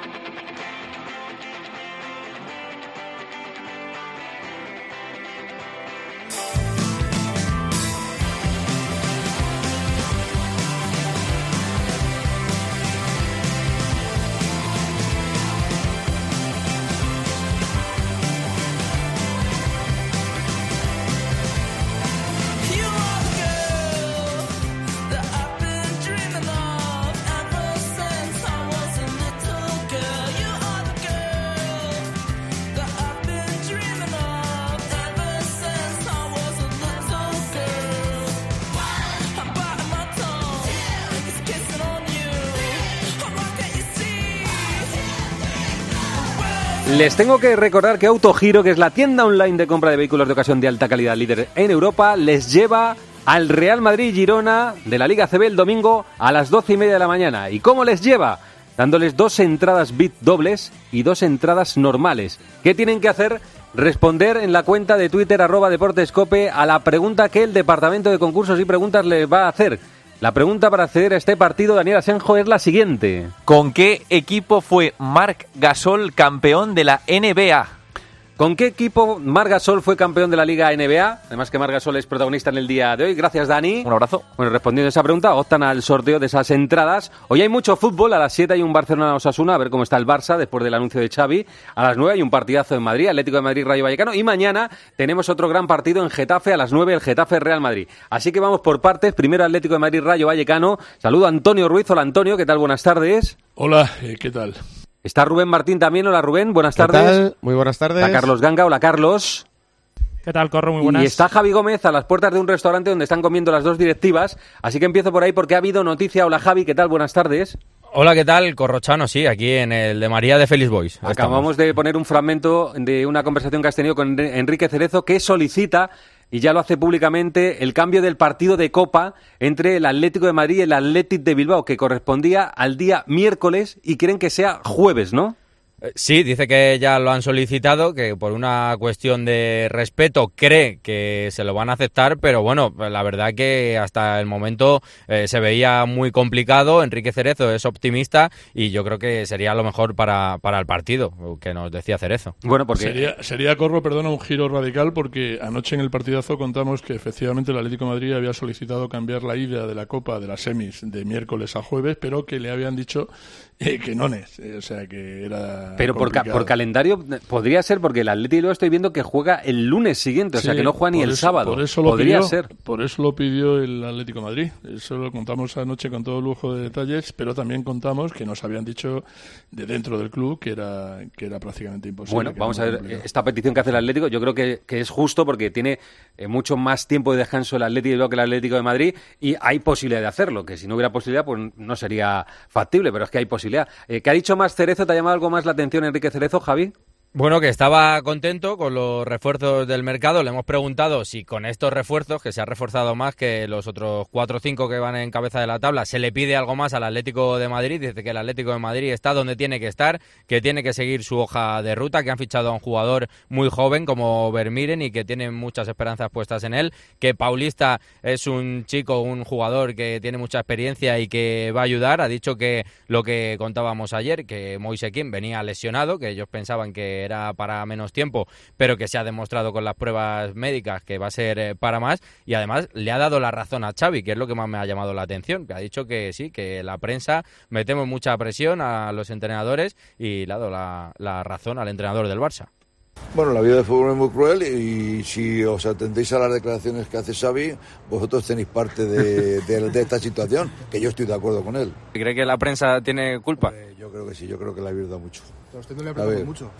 Speaker 4: Les tengo que recordar que Autogiro, que es la tienda online de compra de vehículos de ocasión de alta calidad líder en Europa, les lleva al Real Madrid Girona de la Liga CB el domingo a las doce y media de la mañana. ¿Y cómo les lleva? Dándoles dos entradas bit dobles y dos entradas normales. ¿Qué tienen que hacer? Responder en la cuenta de Twitter arroba Deportescope a la pregunta que el Departamento de Concursos y Preguntas les va a hacer. La pregunta para acceder a este partido, Daniel Asenjo, es la siguiente.
Speaker 42: ¿Con qué equipo fue Marc Gasol campeón de la NBA?
Speaker 4: ¿Con qué equipo Margasol fue campeón de la Liga NBA? Además que Margasol es protagonista en el día de hoy. Gracias, Dani.
Speaker 42: Un abrazo.
Speaker 4: Bueno, respondiendo a esa pregunta, optan al sorteo de esas entradas. Hoy hay mucho fútbol. A las 7 hay un Barcelona-Osasuna, a ver cómo está el Barça después del anuncio de Xavi. A las 9 hay un partidazo en Madrid, Atlético de Madrid-Rayo Vallecano. Y mañana tenemos otro gran partido en Getafe, a las 9 el Getafe-Real Madrid. Así que vamos por partes. Primero Atlético de Madrid-Rayo Vallecano. Saludo a Antonio Ruiz. Hola, Antonio. ¿Qué tal? Buenas tardes.
Speaker 9: Hola, eh, ¿qué tal?
Speaker 4: Está Rubén Martín también. Hola Rubén, buenas
Speaker 40: ¿Qué
Speaker 4: tardes.
Speaker 40: tal? Muy buenas tardes.
Speaker 4: Está Carlos Ganga. Hola Carlos.
Speaker 10: ¿Qué tal, Corro? Muy buenas.
Speaker 4: Y está Javi Gómez a las puertas de un restaurante donde están comiendo las dos directivas. Así que empiezo por ahí porque ha habido noticia. Hola Javi, ¿qué tal? Buenas tardes.
Speaker 11: Hola, ¿qué tal? Corrochano, sí, aquí en el de María de Félix Boys.
Speaker 4: Acabamos de poner un fragmento de una conversación que has tenido con Enrique Cerezo que solicita y ya lo hace públicamente el cambio del partido de Copa entre el Atlético de Madrid y el Athletic de Bilbao, que correspondía al día miércoles y quieren que sea jueves, ¿no?
Speaker 11: Sí, dice que ya lo han solicitado, que por una cuestión de respeto cree que se lo van a aceptar, pero bueno, la verdad que hasta el momento eh, se veía muy complicado. Enrique Cerezo es optimista y yo creo que sería lo mejor para, para el partido, que nos decía Cerezo.
Speaker 4: Bueno, porque
Speaker 9: Sería, sería, Corro, perdona, un giro radical porque anoche en el partidazo contamos que efectivamente el Atlético de Madrid había solicitado cambiar la ida de la Copa de las semis de miércoles a jueves, pero que le habían dicho eh, que no es, eh, o sea que era
Speaker 4: Pero por, ca- por calendario eh, podría ser porque el Atlético lo estoy viendo que juega el lunes siguiente, o sea que no juega ni el
Speaker 9: eso-
Speaker 4: sábado.
Speaker 9: Por eso lo
Speaker 4: podría
Speaker 9: pidió,
Speaker 4: ser.
Speaker 9: Por eso lo pidió el Atlético de Madrid. Eso lo contamos anoche con todo lujo de detalles, pero también contamos que nos habían dicho de dentro del club que era que era prácticamente imposible.
Speaker 4: Bueno, vamos a ver,
Speaker 9: complicado.
Speaker 4: esta petición que hace el Atlético, yo creo que, que es justo porque tiene eh, mucho más tiempo de descanso el Atlético que el Atlético de Madrid y hay posibilidad de hacerlo, que si no hubiera posibilidad, pues no sería factible, pero es que hay posibilidad. Eh, ¿Qué ha dicho más Cerezo? ¿Te ha llamado algo más la atención Enrique Cerezo, Javi?
Speaker 11: Bueno, que estaba contento con los refuerzos del mercado. Le hemos preguntado si con estos refuerzos, que se ha reforzado más que los otros cuatro o cinco que van en cabeza de la tabla, se le pide algo más al Atlético de Madrid. Dice que el Atlético de Madrid está donde tiene que estar, que tiene que seguir su hoja de ruta, que han fichado a un jugador muy joven como Vermiren y que tienen muchas esperanzas puestas en él, que Paulista es un chico, un jugador que tiene mucha experiencia y que va a ayudar. Ha dicho que lo que contábamos ayer, que Moise Kim venía lesionado, que ellos pensaban que era para menos tiempo, pero que se ha demostrado con las pruebas médicas que va a ser eh, para más. Y además le ha dado la razón a Xavi, que es lo que más me ha llamado la atención, que ha dicho que sí, que la prensa metemos mucha presión a los entrenadores y le ha dado la, la razón al entrenador del Barça.
Speaker 43: Bueno, la vida del fútbol es muy cruel y si os atendéis a las declaraciones que hace Xavi, vosotros tenéis parte de, de- de esta situación, que yo estoy de acuerdo con él.
Speaker 11: ¿Cree que la prensa tiene culpa?
Speaker 43: Yo creo que sí, yo creo que la habéis dado mucho.
Speaker 37: A usted no le mucho.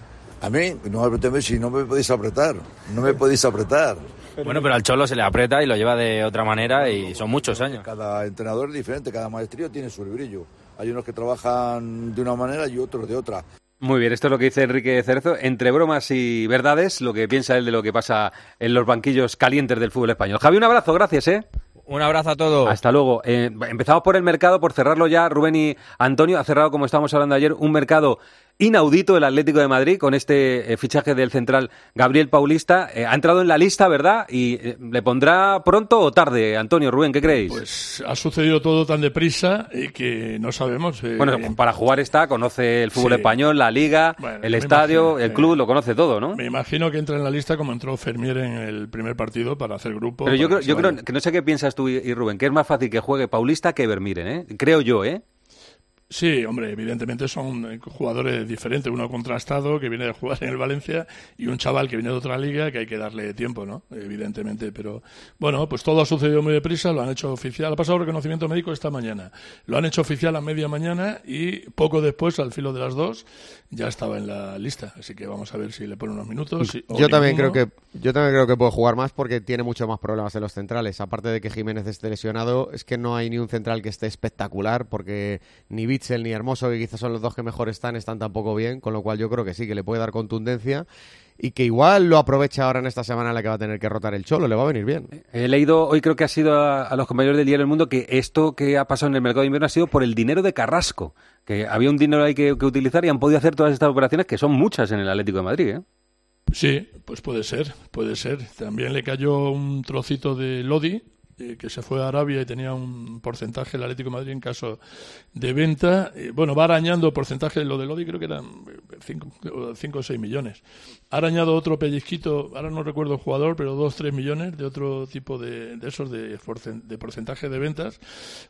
Speaker 43: A mí, no me apretéis si no me podéis apretar, no me podéis apretar.
Speaker 11: Bueno, pero al Cholo se le aprieta y lo lleva de otra manera y son muchos años.
Speaker 43: Cada entrenador es diferente, cada maestrío tiene su brillo. Hay unos que trabajan de una manera y otros de otra.
Speaker 4: Muy bien, esto es lo que dice Enrique Cerezo. Entre bromas y verdades, lo que piensa él de lo que pasa en los banquillos calientes del fútbol español. Javi, un abrazo, gracias, ¿eh?
Speaker 11: Un abrazo a todos.
Speaker 4: Hasta luego. Eh, empezamos por el mercado, por cerrarlo ya. Rubén y Antonio ha cerrado, como estábamos hablando ayer, un mercado inaudito el Atlético de Madrid con este eh, fichaje del central Gabriel Paulista. Eh, ha entrado en la lista, ¿verdad? ¿Y eh, le pondrá pronto o tarde, Antonio Rubén? ¿Qué creéis?
Speaker 9: Pues ha sucedido todo tan deprisa que no sabemos.
Speaker 4: bueno, para jugar está, conoce el fútbol español, la liga, el estadio, el club, lo conoce todo, ¿no?
Speaker 9: Me imagino que entra en la lista como entró Fermier en el primer partido para hacer grupo.
Speaker 4: Pero yo creo, yo creo que no sé qué piensas tú y Rubén, que es más fácil que juegue Paulista que Vermiren, ¿eh? Creo yo, ¿eh?
Speaker 9: Sí, hombre, evidentemente son eh, jugadores diferentes, uno contrastado que viene de jugar en el Valencia y un chaval que viene de otra liga que hay que darle tiempo, ¿no? Evidentemente, pero bueno, pues todo ha sucedido muy deprisa, lo han hecho oficial, ha pasado reconocimiento médico esta mañana, lo han hecho oficial a media mañana y poco después, al filo de las dos, ya estaba en la lista, así que vamos a ver si le pone unos minutos.
Speaker 40: yo también creo que yo también creo que puede jugar más porque tiene mucho más problemas en los centrales, aparte de que Jiménez esté lesionado, es que no hay ni un central que esté espectacular porque ni el ni Hermoso, que quizás son los dos que mejor están, están tampoco bien, con lo cual yo creo que sí, que le puede dar contundencia y que igual lo aprovecha ahora en esta semana en la que va a tener que rotar el Cholo, le va a venir bien.
Speaker 4: He leído, hoy creo que ha sido a, los compañeros del Diario del Mundo, que esto que ha pasado en el mercado de invierno ha sido por el dinero de Carrasco, que había un dinero ahí que, utilizar y han podido hacer todas estas operaciones, que son muchas en el Atlético de Madrid. ¿eh?
Speaker 9: Sí, pues puede ser, puede ser. También le cayó un trocito de Lodi, eh, que se fue a Arabia y tenía un porcentaje el Atlético Madrid en caso de venta. Eh, bueno, va arañando porcentaje, lo de Lodi creo que eran 5 o 6 millones. Ha arañado otro pellizquito, ahora no recuerdo el jugador, pero 2 3 millones de otro tipo de, de esos de, de, porcentaje de ventas.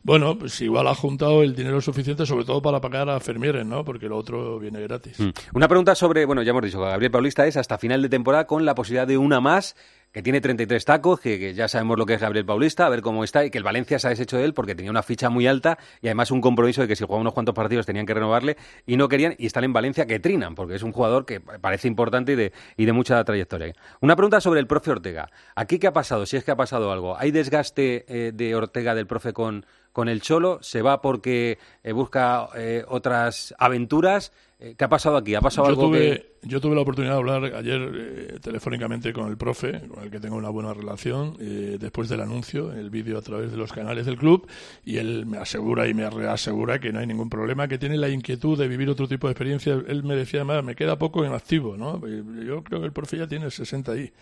Speaker 9: Bueno, pues igual ha juntado el dinero suficiente, sobre todo para pagar a Fermieres, ¿no? Porque lo otro viene gratis.
Speaker 4: Mm. Una pregunta sobre, bueno, ya hemos dicho, Gabriel Paulista es hasta final de temporada con la posibilidad de una más que tiene 33 tacos, que, ya sabemos lo que es Gabriel Paulista, a ver cómo está, y que el Valencia se ha deshecho de él porque tenía una ficha muy alta y además un compromiso de que si jugaba unos cuantos partidos tenían que renovarle y no querían, y están en Valencia que trinan, porque es un jugador que parece importante y de, y de mucha trayectoria. Una pregunta sobre el profe Ortega. ¿Aquí qué ha pasado? Si es que ha pasado algo. ¿Hay desgaste eh, de Ortega del profe con, con el Cholo? ¿Se va porque eh, busca eh, otras aventuras? ¿Qué ha pasado aquí? ¿Ha pasado algo que
Speaker 9: yo tuve la oportunidad de hablar ayer eh, telefónicamente con el profe, con el que tengo una buena relación, eh, después del anuncio, el vídeo a través de los canales del club, y él me asegura y me reasegura que no hay ningún problema, que tiene la inquietud de vivir otro tipo de experiencia. Él me decía, además, me queda poco en activo, ¿no? Eh, yo creo que el profe ya tiene 60 y,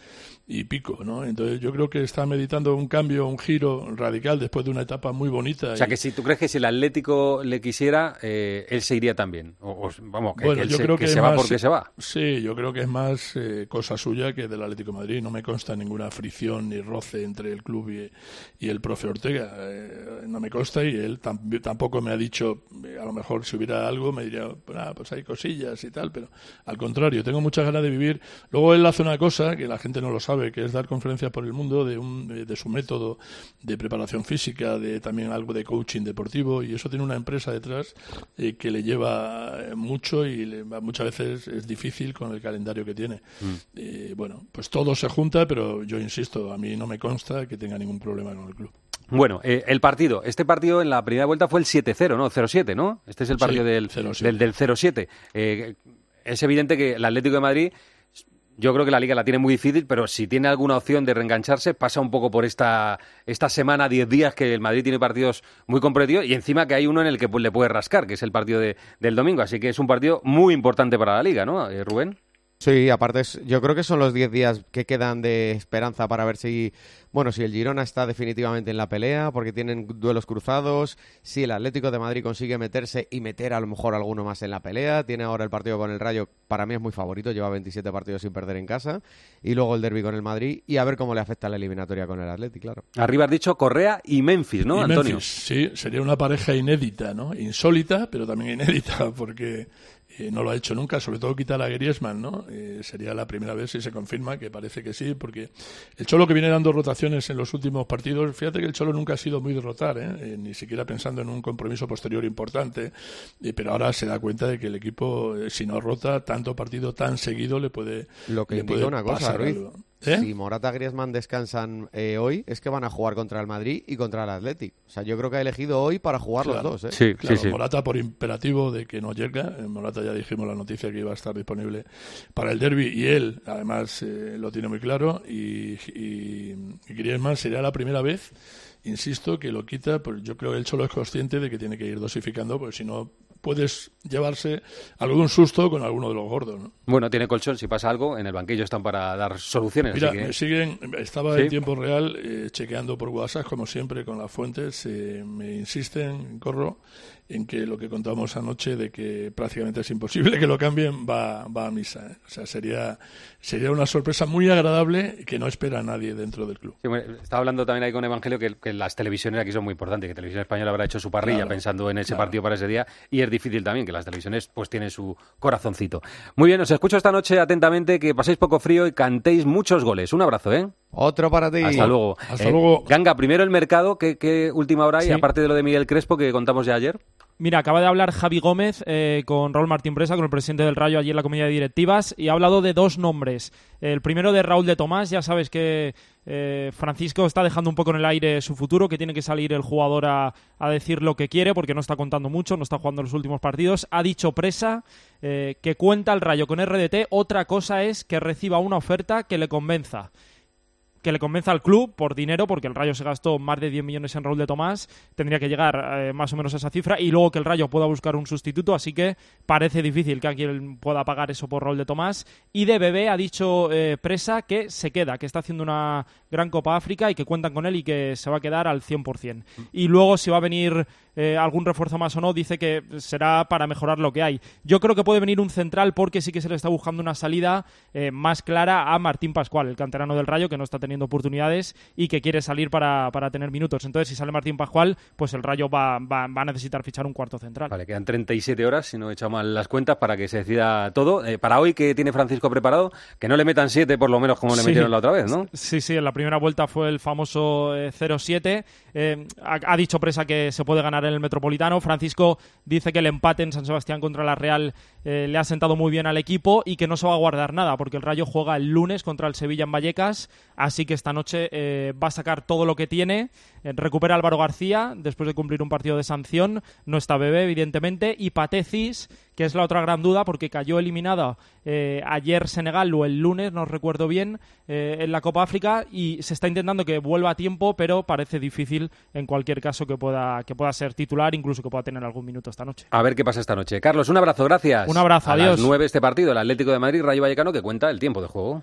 Speaker 9: y pico, ¿no? Entonces yo creo que está meditando un cambio, un giro radical después de una etapa muy bonita.
Speaker 4: O sea, que si tú crees que si el Atlético le quisiera, él se iría también. O, vamos, que, él yo se, creo que, se va porque se va.
Speaker 9: Sí, yo creo que es más eh, cosa suya que del Atlético Madrid. No me consta ninguna fricción ni roce entre el club y, el profe Ortega. Eh, no me consta y él tampoco me ha dicho, eh, a lo mejor si hubiera algo me diría, ah, pues hay cosillas y tal, pero al contrario, tengo muchas ganas de vivir. Luego él hace una cosa que la gente no lo sabe, que es dar conferencias por el mundo de, un, de, su método de preparación física, de también algo de coaching deportivo y eso tiene una empresa detrás que le lleva mucho y muchas veces es difícil con el calendario que tiene. Mm. bueno, pues todo se junta, pero yo insisto, a mí no me consta que tenga ningún problema con el club.
Speaker 4: Bueno, eh, el partido. Este partido en la primera vuelta fue el 7-0, ¿no? 0-7, ¿no? Este es el partido del, del, del 0-7. Eh, es evidente que el Atlético de Madrid yo creo que la liga la tiene muy difícil, pero si tiene alguna opción de reengancharse, pasa un poco por esta, esta semana, 10 días, que el Madrid tiene partidos muy comprometidos y encima que hay uno en el que le puede rascar, que es el partido de, del domingo. Así que es un partido muy importante para la liga, ¿no, eh, Rubén?
Speaker 40: Sí, aparte yo creo que son los 10 días que quedan de esperanza para ver si, bueno, si el Girona está definitivamente en la pelea, porque tienen duelos cruzados, si el Atlético de Madrid consigue meterse y meter a lo mejor alguno más en la pelea, tiene ahora el partido con el Rayo, para mí es muy favorito, lleva 27 partidos sin perder en casa, y luego el derby con el Madrid, y a ver cómo le afecta la eliminatoria con el Atlético, claro.
Speaker 4: Arriba has dicho Correa y Memphis, ¿no, Antonio?
Speaker 9: sí, sería una pareja inédita, ¿no? Insólita, pero también inédita, porque eh, no lo ha hecho nunca, sobre todo quitar a Griezmann, ¿no? Eh, sería la primera vez si se confirma, que parece que sí, porque el Cholo que viene dando rotaciones en los últimos partidos, fíjate que el Cholo nunca ha sido muy de rotar, ¿eh? ni siquiera pensando en un compromiso posterior importante, pero ahora se da cuenta de que el equipo, si no rota tanto partido tan seguido, le puede,
Speaker 40: lo que
Speaker 9: le puede
Speaker 40: una cosa, ¿Eh? Si Morata y Griezmann descansan eh, hoy, es que van a jugar contra el Madrid y contra el Athletic. O sea, yo creo que ha elegido hoy para jugar los dos. ¿eh?
Speaker 9: Sí, claro, sí, Morata por imperativo de que no llega. Morata ya dijimos la noticia que iba a estar disponible para el derby y él, además, lo tiene muy claro. Y, y, y Griezmann sería la primera vez insisto que lo quita, pues yo creo que él solo es consciente de que tiene que ir dosificando, porque si no puedes llevarse algún susto con alguno de los gordos. ¿no?
Speaker 4: Bueno, tiene colchón, si pasa algo, en el banquillo están para dar soluciones.
Speaker 9: Mira, me siguen, estaba en tiempo real eh, chequeando por WhatsApp, como siempre, con las fuentes, eh, me insisten, corro, en que lo que contamos anoche de que prácticamente es imposible que lo cambien va, va a misa. ¿eh? O sea, sería, sería una sorpresa muy agradable que no espera a nadie dentro del club.
Speaker 4: estaba hablando también ahí con Evangelio que, que, las televisiones aquí son muy importantes, que Televisión Española habrá hecho su parrilla pensando en ese partido para ese día y es difícil también que las televisiones pues tienen su corazoncito. Muy bien, os escucho esta noche atentamente, que paséis poco frío y cantéis muchos goles. Un abrazo, ¿eh?
Speaker 40: Otro para ti.
Speaker 4: Hasta luego.
Speaker 9: Hasta luego.
Speaker 4: Eh, Ganga, primero el mercado, ¿qué, última hora hay? Aparte de lo de Miguel Crespo que contamos ya ayer.
Speaker 10: Mira, acaba de hablar Javi Gómez eh, con Raúl Martín Presa, con el presidente del Rayo allí en la comida de directivas, y ha hablado de dos nombres. El primero de Raúl de Tomás, ya sabes que eh, Francisco está dejando un poco en el aire su futuro, que tiene que salir el jugador a, decir lo que quiere, porque no está contando mucho, no está jugando los últimos partidos. Ha dicho Presa eh, que cuenta el Rayo con RDT, otra cosa es que reciba una oferta que le convenza que le convenza al club por dinero, porque el Rayo se gastó más de 10 millones en Raúl de Tomás, tendría que llegar eh, más o menos a esa cifra, y luego que el Rayo pueda buscar un sustituto, así que parece difícil que alguien pueda pagar eso por Raúl de Tomás. Y de Bebé ha dicho eh, Presa que se queda, que está haciendo una gran Copa África y que cuentan con él y que se va a quedar al 100%. Y luego si va a venir eh, algún refuerzo más o no, dice que será para mejorar lo que hay. Yo creo que puede venir un central porque sí que se le está buscando una salida más clara a Martín Pascual, el canterano del Rayo, que no está teniendo teniendo oportunidades y que quiere salir para, para tener minutos. Entonces, si sale Martín Pascual, pues el Rayo va, va, a necesitar fichar un cuarto central.
Speaker 4: Vale, quedan 37 horas, si no he echado mal las cuentas, para que se decida todo. Eh, para hoy, que tiene Francisco preparado? Que no le metan 7 por lo menos como le metieron la otra vez, ¿no?
Speaker 10: Sí, sí, en la primera vuelta fue el famoso 0-7. Eh, eh, ha, dicho Presa que se puede ganar en el Metropolitano. Francisco dice que el empate en San Sebastián contra la Real le ha sentado muy bien al equipo y que no se va a guardar nada, porque el Rayo juega el lunes contra el Sevilla en Vallecas, así que esta noche eh, va a sacar todo lo que tiene. Eh, recupera Álvaro García después de cumplir un partido de sanción. No está Bebé, evidentemente. Y Patecis, que es la otra gran duda porque cayó eliminada eh, ayer Senegal o el lunes, no recuerdo bien, en la Copa África y se está intentando que vuelva a tiempo, pero parece difícil en cualquier caso que pueda, que pueda ser titular, incluso que pueda tener algún minuto esta noche.
Speaker 4: A ver qué pasa esta noche. Carlos, un abrazo, gracias.
Speaker 10: Un abrazo,
Speaker 4: a
Speaker 10: adiós.
Speaker 4: las nueve este partido, el Atlético de Madrid, Rayo Vallecano, que cuenta el tiempo de juego.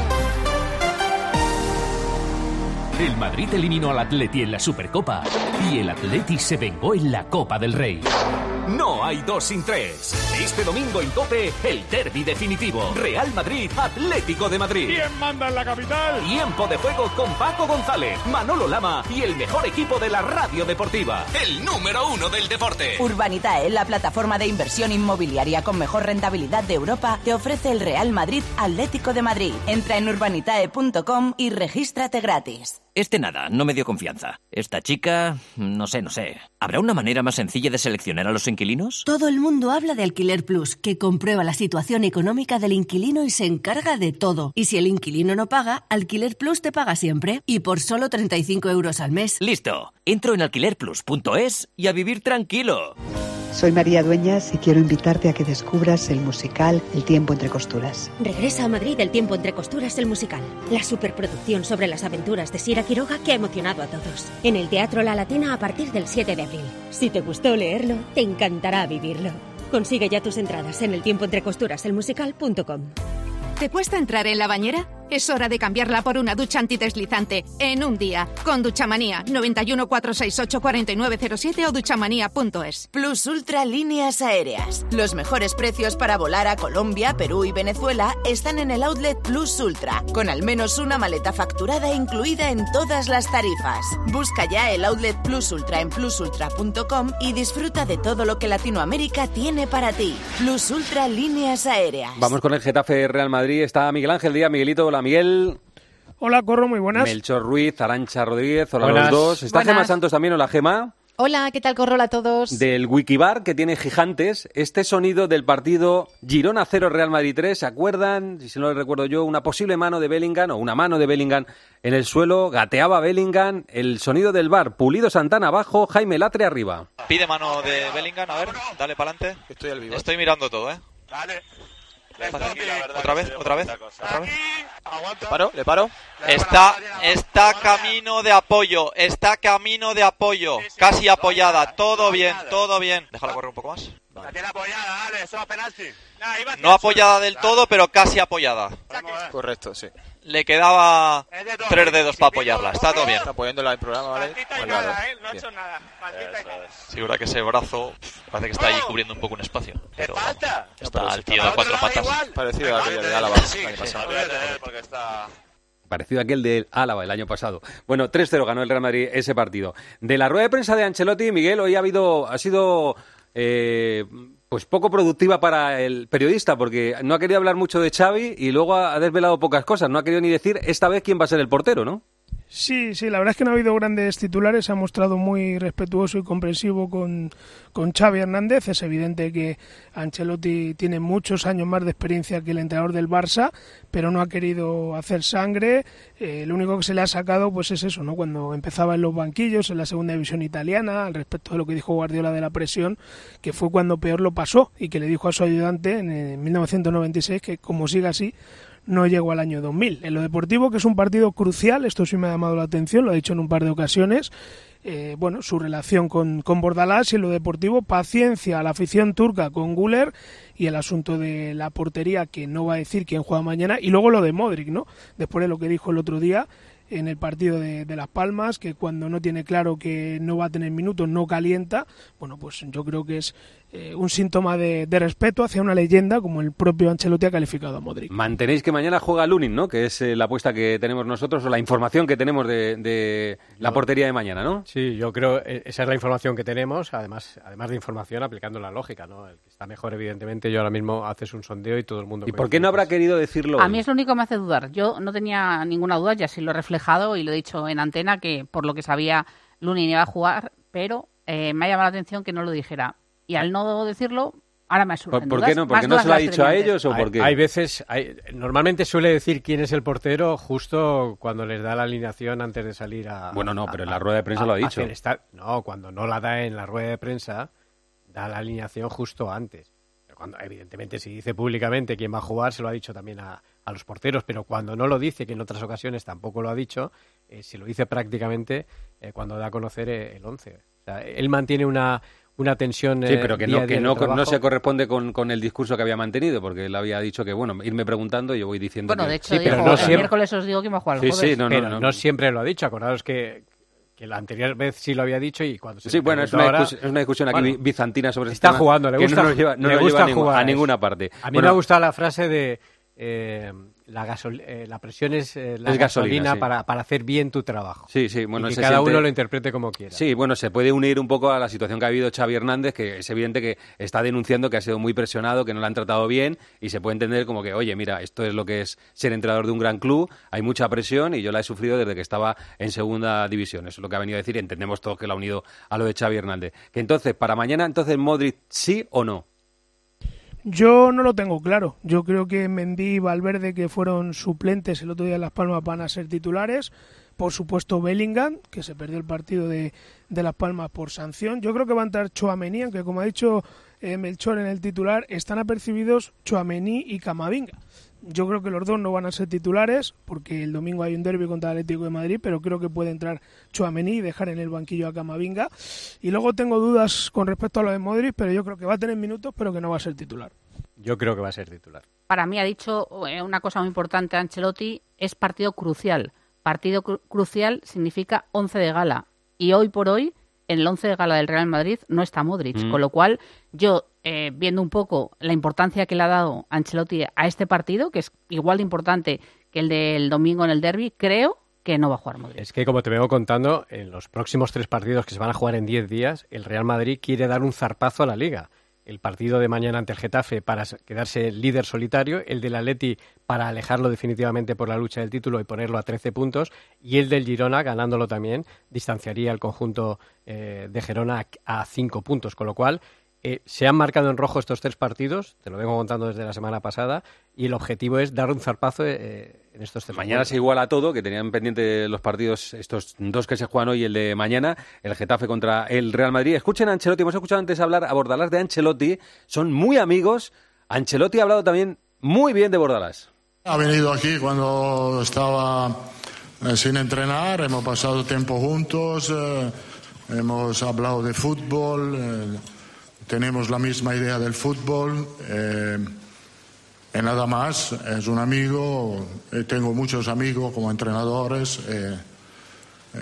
Speaker 44: El Madrid eliminó al Atleti en la Supercopa y el Atleti se vengó en la Copa del Rey. No hay dos sin tres. Este domingo en Cope, el derby definitivo. Real Madrid, Atlético de Madrid.
Speaker 32: ¿Quién manda en la capital?
Speaker 44: Tiempo de juego con Paco González, Manolo Lama y el mejor equipo de la radio deportiva. El número uno del deporte.
Speaker 45: Urbanitae, la plataforma de inversión inmobiliaria con mejor rentabilidad de Europa, te ofrece el Real Madrid Atlético de Madrid. Entra en urbanitae.com y regístrate gratis.
Speaker 1: Este nada, no me dio confianza. Esta chica, no sé, no sé. ¿Habrá una manera más sencilla de seleccionar a los inquilinos?
Speaker 46: Todo el mundo habla de Alquiler Plus, que comprueba la situación económica del inquilino y se encarga de todo. Y si el inquilino no paga, Alquiler Plus te paga siempre. Y por solo 35 euros al mes.
Speaker 1: Listo. Entro en alquilerplus.es y a vivir tranquilo.
Speaker 47: Soy María Dueñas y quiero invitarte a que descubras el musical El tiempo entre costuras.
Speaker 48: Regresa a Madrid El tiempo entre costuras, el musical. La superproducción sobre las aventuras de Sira Quiroga que ha emocionado a todos. En el Teatro La Latina a partir del 7 de abril. Si te gustó leerlo, te encantará vivirlo. Consigue ya tus entradas en el tiempo entre costuras, el musical.com.
Speaker 49: ¿Te cuesta entrar en la bañera? Es hora de cambiarla por una ducha antideslizante en un día. Con Duchamanía 91 468 4907 o duchamanía.es.
Speaker 45: Plus Ultra Líneas Aéreas. Los mejores precios para volar a Colombia, Perú y Venezuela están en el outlet Plus Ultra, con al menos una maleta facturada incluida en todas las tarifas. Busca ya el outlet Plus Ultra en plusultra.com y disfruta de todo lo que Latinoamérica tiene para ti. Plus Ultra Líneas Aéreas.
Speaker 4: Vamos con el Getafe Real Madrid. Está Miguel Ángel Díaz, Miguelito. Hola, Miguel.
Speaker 50: Hola, Corro, muy buenas.
Speaker 4: Melchor Ruiz, Arancha Rodríguez, hola los dos. ¿Está Gema Santos también? Hola, Gema.
Speaker 16: Hola, ¿qué tal Corrola a todos?
Speaker 4: Del Wikibar que tiene gigantes, este sonido del partido Girona 0 Real Madrid 3, ¿se acuerdan? Si no lo recuerdo yo, una posible mano de Bellingham o una mano de Bellingham en el suelo, gateaba Bellingham, el sonido del bar, Pulido Santana abajo, Jaime Latre arriba.
Speaker 51: Pide mano de Bellingham, a ver, dale para adelante. Estoy al vivo. Estoy mirando todo, ¿eh?
Speaker 32: Dale.
Speaker 51: Otra vez, otra vez, otra vez. ¿Le paro? ¿Le paro? Está, está camino de apoyo, está camino de apoyo, casi apoyada, todo bien, todo bien. Déjala correr un poco más.
Speaker 32: La tiene apoyada, dale, eso es penalti.
Speaker 51: No apoyada del todo, pero casi apoyada.
Speaker 32: Correcto, sí.
Speaker 51: Le quedaba tres dedos para apoyarla, está todo bien.
Speaker 32: Está apoyándola en programa, ¿vale? Pues claro. No ha hecho nada.
Speaker 51: Segura que ese brazo parece que está ahí cubriendo un poco un espacio. Pero está el tío de cuatro patas.
Speaker 32: Parecido a aquello de Álava el año pasado. Porque está...
Speaker 4: Parecido a aquel del Álava el año pasado. Bueno, 3-0 ganó el Real Madrid ese partido. De la rueda de prensa de Ancelotti, Miguel, hoy ha habido, ha sido eh, pues poco productiva para el periodista, porque no ha querido hablar mucho de Xavi y luego ha desvelado pocas cosas. No ha querido ni decir esta vez quién va a ser el portero, ¿no?
Speaker 14: Sí, sí, la verdad es que no ha habido grandes titulares, se ha mostrado muy respetuoso y comprensivo con, con Xavi Hernández. Es evidente que Ancelotti tiene muchos años más de experiencia que el entrenador del Barça, pero no ha querido hacer sangre. Eh, lo único que se le ha sacado pues es eso, ¿no? Cuando empezaba en los banquillos en la segunda división italiana, al respecto de lo que dijo Guardiola de la presión, que fue cuando peor lo pasó y que le dijo a su ayudante en, en 1996 que como siga así no llegó al año 2000. En lo deportivo, que es un partido crucial, esto sí me ha llamado la atención, lo ha dicho en un par de ocasiones, eh, bueno, su relación con, con Bordalás y en lo deportivo, paciencia a la afición turca con Guller y el asunto de la portería, que no va a decir quién juega mañana, y luego lo de Modric, ¿no? Después de lo que dijo el otro día en el partido de, de Las Palmas, que cuando no tiene claro que no va a tener minutos, no calienta, bueno, pues yo creo que es eh, un síntoma de, de, respeto hacia una leyenda como el propio Ancelotti ha calificado a Modric.
Speaker 4: Mantenéis que mañana juega Lunin, ¿no? Que es eh, la apuesta que tenemos nosotros o la información que tenemos de, de la portería de mañana, ¿no?
Speaker 15: Sí, yo creo eh, esa es la información que tenemos, además además de información aplicando la lógica, ¿no? El que está mejor, evidentemente, yo ahora mismo haces un sondeo y todo el mundo...
Speaker 4: ¿Y por qué no habrá querido decirlo?
Speaker 29: A mí es lo único que me hace dudar. Yo no tenía ninguna duda, ya sí lo he reflejado y lo he dicho en antena, que por lo que sabía Lunin iba a jugar, pero eh, me ha llamado la atención que no lo dijera. Y al no decirlo, ahora me surgen
Speaker 4: ¿Por,
Speaker 29: dudas.
Speaker 4: qué no? ¿Porque
Speaker 29: Más
Speaker 4: no se lo ha dicho a ellos o
Speaker 15: hay,
Speaker 4: por qué?
Speaker 15: hay veces, hay, normalmente suele decir quién es el portero justo cuando les da la alineación antes de salir a...
Speaker 4: Bueno, no,
Speaker 15: a-
Speaker 4: pero en la rueda de prensa
Speaker 15: a-
Speaker 4: lo ha dicho.
Speaker 15: estar- no, cuando no la da en la rueda de prensa, da la alineación justo antes. Pero cuando, evidentemente, si dice públicamente quién va a jugar, se lo ha dicho también a, a los porteros, pero cuando no lo dice, que en otras ocasiones tampoco lo ha dicho, eh, se lo dice prácticamente eh, cuando da a conocer eh, el 11. O sea, él mantiene una, una tensión...
Speaker 4: Sí,
Speaker 15: eh,
Speaker 4: pero que
Speaker 15: día a
Speaker 4: no, que no, no se corresponde con, con el discurso que había mantenido, porque él había dicho que, bueno, irme preguntando y yo voy diciendo
Speaker 29: Bueno,
Speaker 4: que...
Speaker 29: de hecho,
Speaker 15: Sí, pero
Speaker 29: dijo,
Speaker 15: no
Speaker 29: el
Speaker 15: siempre-
Speaker 29: miércoles os digo que me juega el
Speaker 4: Sí,
Speaker 29: jueves.
Speaker 4: sí, no, no,
Speaker 15: pero
Speaker 4: no.
Speaker 15: no siempre lo ha dicho. Acordaos que, que la anterior vez sí lo había dicho y cuando se
Speaker 4: Sí,
Speaker 15: le
Speaker 4: bueno, es una,
Speaker 15: ahora-
Speaker 4: es una discusión aquí
Speaker 15: Bueno,
Speaker 4: bi- bizantina sobre este
Speaker 15: está
Speaker 4: tema
Speaker 15: jugando, le
Speaker 4: que
Speaker 15: gusta,
Speaker 4: no nos lleva, no
Speaker 15: le
Speaker 4: nos
Speaker 15: gusta
Speaker 4: lleva a, ningún-
Speaker 15: jugar
Speaker 4: a
Speaker 15: eso.
Speaker 4: ninguna parte.
Speaker 15: A mí
Speaker 4: Bueno,
Speaker 15: me ha gustado la frase de eh, la, gasol- eh, la presión es eh, la
Speaker 4: Es gasolina, sí.
Speaker 15: para, para hacer bien tu trabajo.
Speaker 4: Sí, sí, bueno,
Speaker 15: y que
Speaker 4: se
Speaker 15: cada
Speaker 4: siente-
Speaker 15: uno lo interprete como quiera.
Speaker 4: Sí, bueno, se puede unir un poco a la situación que ha habido Xavi Hernández, que es evidente que está denunciando que ha sido muy presionado, que no lo han tratado bien y se puede entender como que, oye, mira, esto es lo que es ser entrenador de un gran club, hay mucha presión y yo la he sufrido desde que estaba en segunda división. Eso es lo que ha venido a decir y entendemos todos que lo ha unido a lo de Xavi Hernández. Que entonces, para mañana, entonces Modric sí o no.
Speaker 14: Yo no lo tengo claro. Yo creo que Mendy y Valverde, que fueron suplentes el otro día en Las Palmas, van a ser titulares. Por supuesto, Bellingham, que se perdió el partido de, de Las Palmas por sanción. Yo creo que va a entrar Chouameni, aunque como ha dicho eh, Melchor en el titular, están apercibidos Chouameni y Camavinga. Yo creo que los dos no van a ser titulares, porque el domingo hay un derby contra el Atlético de Madrid, pero creo que puede entrar Chouameni y dejar en el banquillo a Camavinga. Y luego tengo dudas con respecto a lo de Modric, pero yo creo que va a tener minutos, pero que no va a ser titular.
Speaker 15: Yo creo que va a ser titular.
Speaker 29: Para mí ha dicho eh, una cosa muy importante Ancelotti, es partido crucial. Partido cru- crucial significa 11 de gala. Y hoy por hoy, en el 11 de gala del Real Madrid no está Modric.
Speaker 52: Mm.
Speaker 29: Con lo cual, yo, eh, viendo un poco la importancia que le ha dado Ancelotti a este partido, que es igual de importante que el del domingo en el derby, creo que no va a jugar Modric.
Speaker 15: Es que, como te vengo contando, en los próximos tres partidos que se van a jugar en 10 días, el Real Madrid quiere dar un zarpazo a la liga. El partido de mañana ante el Getafe para quedarse líder solitario, el del Atleti para alejarlo definitivamente por la lucha del título y ponerlo a 13 puntos, y el del Girona, ganándolo también, distanciaría el conjunto eh, de Gerona a 5 puntos, con lo cual eh, se han marcado en rojo estos tres partidos, te lo vengo contando desde la semana pasada, y el objetivo es dar un zarpazo eh, en estos tres
Speaker 4: Mañana se iguala todo, que tenían pendiente los partidos, estos dos que se juegan hoy, el de mañana, el Getafe contra el Real Madrid. Escuchen a Ancelotti, hemos escuchado antes hablar a Bordalás de Ancelotti, son muy amigos. Ancelotti ha hablado también muy bien de Bordalás.
Speaker 53: Ha venido aquí cuando estaba eh, sin entrenar, hemos pasado tiempo juntos, hemos hablado de fútbol tenemos la misma idea del fútbol. Eh, nada más, es un amigo, eh, tengo muchos amigos como entrenadores, eh,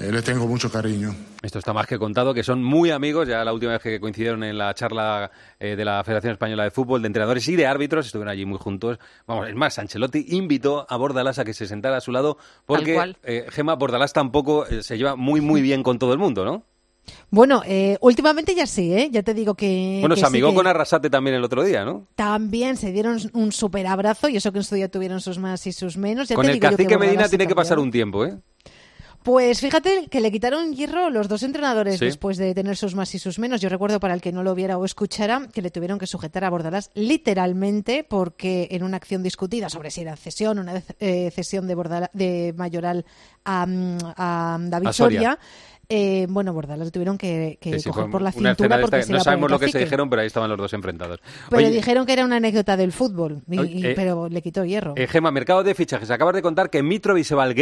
Speaker 53: le tengo mucho cariño.
Speaker 4: Esto está más que contado, que son muy amigos, ya la última vez que coincidieron en la charla de la Federación Española de Fútbol, de entrenadores y de árbitros, estuvieron allí muy juntos. Vamos, es más, Ancelotti invitó a Bordalás a que se sentara a su lado, porque Gema Bordalás tampoco se lleva muy, muy bien con todo el mundo, ¿no?
Speaker 16: Bueno, eh, últimamente ya sí, ¿eh? Ya te digo que...
Speaker 4: Bueno,
Speaker 16: que
Speaker 4: se amigó con Arrasate también el otro día, ¿no?
Speaker 16: También se dieron un super abrazo y eso que en su día tuvieron sus más y sus menos.
Speaker 4: con el cacique Medina tiene que pasar un tiempo, ¿eh?
Speaker 16: Pues fíjate que le quitaron hierro los dos entrenadores después de tener sus más y sus menos. Yo recuerdo para el que no lo viera o escuchara que le tuvieron que sujetar a Bordalás literalmente porque en una acción discutida sobre si era cesión o una eh, cesión de, de Mayoral a, a David Soria eh, bueno, Bordalas tuvieron que, coger por la cintura porque
Speaker 4: No sabemos lo que se dijeron, pero ahí estaban los dos enfrentados.
Speaker 16: Pero dijeron que era una anécdota del fútbol, eh, pero le quitó hierro.
Speaker 4: Eh, Gema, mercado de fichajes. Acabas de contar que Mitrovic se va al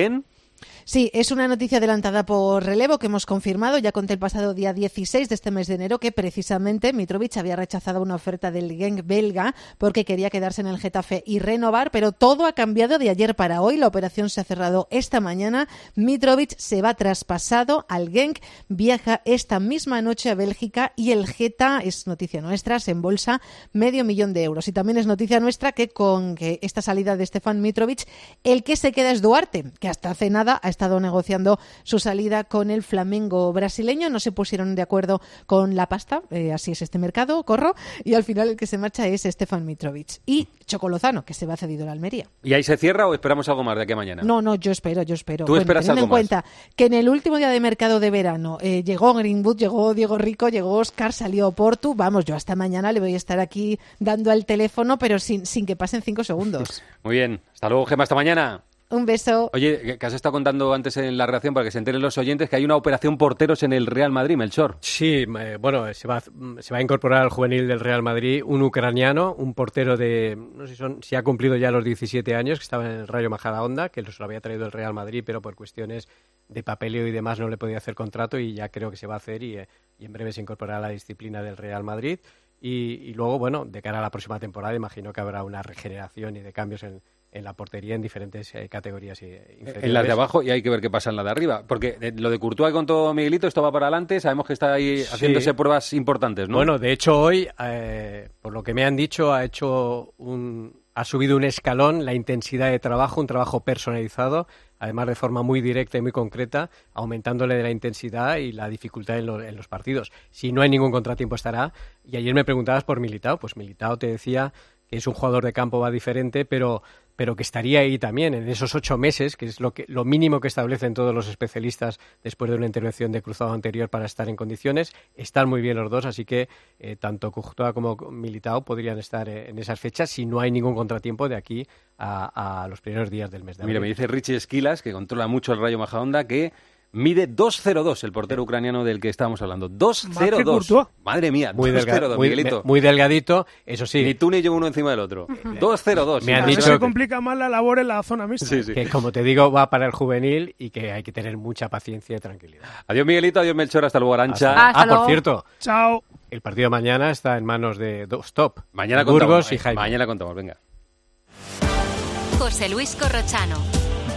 Speaker 16: Sí, es una noticia adelantada por relevo que hemos confirmado. Ya conté el pasado día 16 de este mes de enero que precisamente Mitrovic había rechazado una oferta del Genk belga porque quería quedarse en el Getafe y renovar, pero todo ha cambiado de ayer para hoy. La operación se ha cerrado esta mañana. Mitrovic se va traspasado al Genk, viaja esta misma noche a Bélgica y el Geta, es noticia nuestra, se embolsa medio millón de euros. Y también es noticia nuestra que con esta salida de Stefan Mitrovic, el que se queda es Duarte, que hasta hace nada ha estado negociando su salida con el Flamengo brasileño. No se pusieron de acuerdo con la pasta, eh, así es este mercado, corro, y al final el que se marcha es Stefan Mitrovic. Y Chocolozano, que se va cedido a la Almería.
Speaker 4: ¿Y ahí se cierra o esperamos algo más de aquí a mañana?
Speaker 16: No, no, yo espero, yo espero.
Speaker 4: ¿Tú esperas algo
Speaker 16: en cuenta que en el último día de mercado de verano eh, llegó Greenwood, llegó Diego Rico, llegó Oscar, salió Portu. Vamos, yo hasta mañana le voy a estar aquí dando al teléfono, pero sin, sin que pasen cinco segundos.
Speaker 4: Muy bien. Hasta luego, Gema, hasta mañana.
Speaker 16: Un beso.
Speaker 4: Oye, que has estado contando antes en la reacción para que se enteren los oyentes que hay una operación porteros en el Real Madrid, Melchor.
Speaker 15: Sí, bueno, se va, se va a incorporar al juvenil del Real Madrid un ucraniano, un portero de, no sé si, son, si ha cumplido ya los 17 años, que estaba en el Rayo Majadahonda, que se lo había traído el Real Madrid, pero por cuestiones de papeleo y demás no le podía hacer contrato y ya creo que se va a hacer y, eh, y en breve se incorporará a la disciplina del Real Madrid. Y, y, luego, bueno, de cara a la próxima temporada, imagino que habrá una regeneración y de cambios en, en la portería en diferentes eh, categorías inferiores.
Speaker 4: En las de abajo y hay que ver qué pasa en la de arriba. Porque eh, lo de Courtois con todo Miguelito, esto va para adelante. Sabemos que está ahí haciéndose pruebas importantes, ¿no?
Speaker 15: Bueno, de hecho hoy, eh, por lo que me han dicho, ha hecho un, ha subido un escalón la intensidad de trabajo, un trabajo personalizado, además de forma muy directa y muy concreta, aumentándole la intensidad y la dificultad en, en los partidos. Si no hay ningún contratiempo estará. Y ayer me preguntabas por Militao, pues Militao te decía es un jugador de campo va diferente, pero pero que estaría ahí también en esos ocho meses, que es lo, que, lo mínimo que establecen todos los especialistas después de una intervención de cruzado anterior para estar en condiciones. Están muy bien los dos, así que eh, tanto Courtois como Militao podrían estar eh, en esas fechas si no hay ningún contratiempo de aquí a, los primeros días del mes de abril.
Speaker 4: Mira, me dice Richie Esquilas, que controla mucho el Rayo Majadahonda, que Mide 2'02 el portero ucraniano del que estábamos hablando. 2'02. Madre mía,
Speaker 15: muy, Miguelito. muy, delgadito, eso sí.
Speaker 4: Ni tú ni yo uno encima del otro. 2'02.
Speaker 14: Me han dicho se complica más la labor en la zona mixta.
Speaker 15: Que como te digo, va para el juvenil y que hay que tener mucha paciencia y tranquilidad.
Speaker 4: Adiós Miguelito, adiós Melchor, hasta luego Arancha.
Speaker 15: ah, por cierto.
Speaker 14: Chao.
Speaker 15: El partido mañana está en manos de dos top.
Speaker 4: Mañana
Speaker 15: Burgos y Jaime.
Speaker 4: Mañana contamos, venga.
Speaker 2: José Luis Corrochano.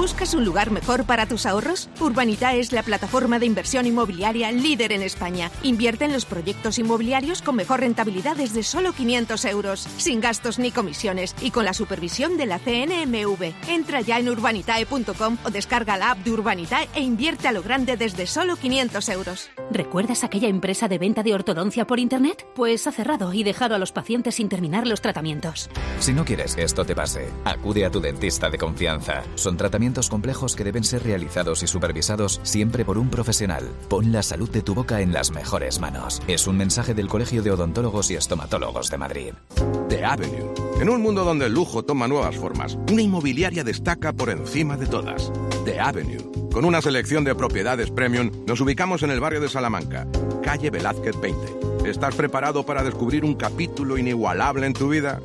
Speaker 49: ¿Buscas un lugar mejor para tus ahorros? Urbanita es la plataforma de inversión inmobiliaria líder en España. Invierte en los proyectos inmobiliarios con mejor rentabilidad desde solo 500 euros, sin gastos ni comisiones y con la supervisión de la CNMV. Entra ya en urbanitae.com o descarga la app de Urbanitae e invierte a lo grande desde solo 500 euros.
Speaker 48: ¿Recuerdas aquella empresa de venta de ortodoncia por Internet? Pues ha cerrado y dejado a los pacientes sin terminar los tratamientos.
Speaker 54: Si no quieres que esto te pase, acude a tu dentista de confianza. Son tratamientos complejos que deben ser realizados y supervisados siempre por un profesional. Pon la salud de tu boca en las mejores manos. Es un mensaje del Colegio de Odontólogos y Estomatólogos de Madrid.
Speaker 55: The Avenue. En un mundo donde el lujo toma nuevas formas, una inmobiliaria destaca por encima de todas. The Avenue. Con una selección de propiedades premium, nos ubicamos en el barrio de Salamanca, calle Velázquez 20. ¿Estás preparado para descubrir un capítulo inigualable en tu vida?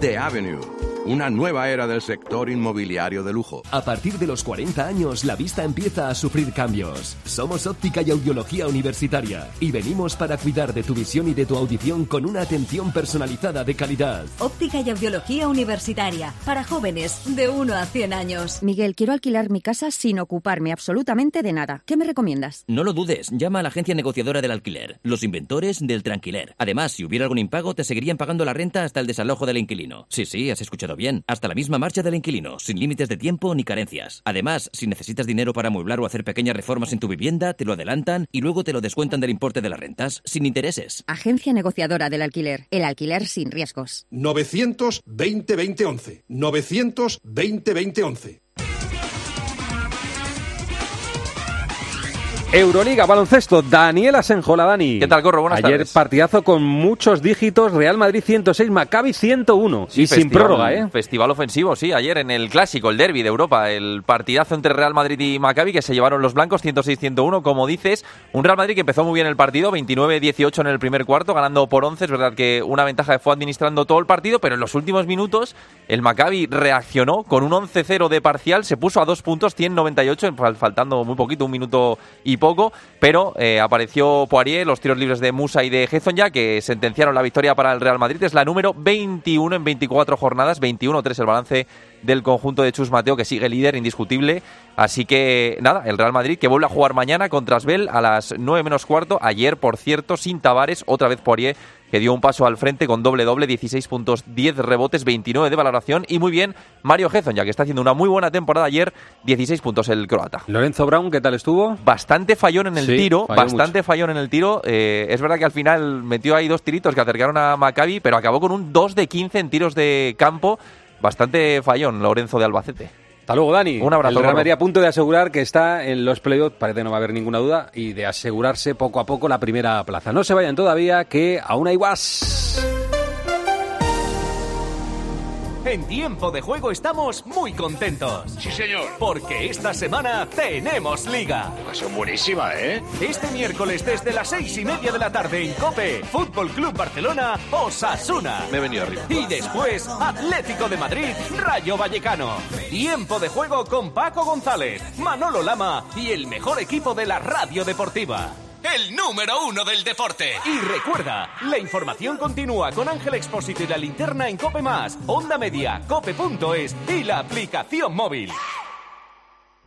Speaker 55: The Avenue. Una nueva era del sector inmobiliario de lujo.
Speaker 44: A partir de los 40 años, la vista empieza a sufrir cambios. Somos Óptica y Audiología Universitaria y venimos para cuidar de tu visión y de tu audición con una atención personalizada de calidad.
Speaker 52: Óptica y Audiología Universitaria. Para jóvenes de 1 a 100 años.
Speaker 56: Miguel, quiero alquilar mi casa sin ocuparme absolutamente de nada. ¿Qué me recomiendas?
Speaker 1: No lo dudes, llama a la agencia negociadora del alquiler, los inventores del tranquiler. Además, si hubiera algún impago, te seguirían pagando la renta hasta el desalojo del inquilino. Sí, sí, has escuchado bien. Hasta la misma marcha del inquilino, sin límites de tiempo ni carencias. Además, si necesitas dinero para amueblar o hacer pequeñas reformas en tu vivienda, te lo adelantan y luego te lo descuentan del importe de las rentas, sin intereses.
Speaker 56: Agencia negociadora del alquiler. El alquiler sin riesgos.
Speaker 57: 920 2011. 920 2011.
Speaker 4: Euroliga, baloncesto, Daniel Asenjola, Dani.
Speaker 32: ¿Qué tal, Corro? Buenas
Speaker 4: Ayer
Speaker 32: tardes.
Speaker 4: partidazo con muchos dígitos, Real Madrid 106, Maccabi 101.
Speaker 32: Sí,
Speaker 4: y sin prórroga, ¿eh?
Speaker 32: Festival ofensivo, sí. Ayer en el clásico, el derby de Europa, el partidazo entre Real Madrid y Maccabi que se llevaron los blancos 106-101, como dices. Un Real Madrid que empezó muy bien el partido, 29-18 en el primer cuarto, ganando por 11. Es verdad que una ventaja que fue administrando todo el partido, pero en los últimos minutos el Maccabi reaccionó con un 11-0 de parcial, se puso a dos puntos, 198, fal- faltando muy poquito, un minuto y poco, pero eh, apareció Poirier, los tiros libres de Musa y de Hezon ya que sentenciaron la victoria para el Real Madrid. Es la número 21 en 24 jornadas, 21-3 el balance del conjunto de Chus Mateo, que sigue líder indiscutible. Así que nada, el Real Madrid que vuelve a jugar mañana contra Asbel a las 9 menos cuarto. Ayer, por cierto, sin Tavares, otra vez Poirier que dio un paso al frente con doble doble, 16 puntos, 10 rebotes, 29 de valoración y muy bien Mario Hezon, ya que está haciendo una muy buena temporada ayer, 16 puntos el croata.
Speaker 4: Lorenzo Brown, ¿qué tal estuvo?
Speaker 32: Bastante fallón en el
Speaker 4: Sí,
Speaker 32: tiro, bastante fallón en el tiro. Eh, es verdad que al final metió ahí dos tiritos que acercaron a Maccabi, pero acabó con un 2 de 15 en tiros de campo. Bastante fallón, Lorenzo de Albacete.
Speaker 4: Hasta luego, Dani.
Speaker 32: Un abrazo,
Speaker 4: El Real. Madrid a punto de asegurar que está en los playoffs, parece que no va a haber ninguna duda, y de asegurarse poco a poco la primera plaza. No se vayan todavía, que aún hay más.
Speaker 44: En tiempo de juego estamos muy contentos.
Speaker 50: Sí, señor.
Speaker 44: Porque esta semana tenemos liga.
Speaker 50: Ocasión buenísima, ¿eh?
Speaker 44: Este miércoles desde las seis y media de la tarde en COPE, Fútbol Club Barcelona, Osasuna.
Speaker 32: Me he venido arriba.
Speaker 44: Y después, Atlético de Madrid, Rayo Vallecano. Tiempo de juego con Paco González, Manolo Lama y el mejor equipo de la radio deportiva. El número uno del deporte. Y recuerda, la información continúa con Ángel Expósito y la linterna en Cope Más, Onda Media, Cope.es y la aplicación móvil.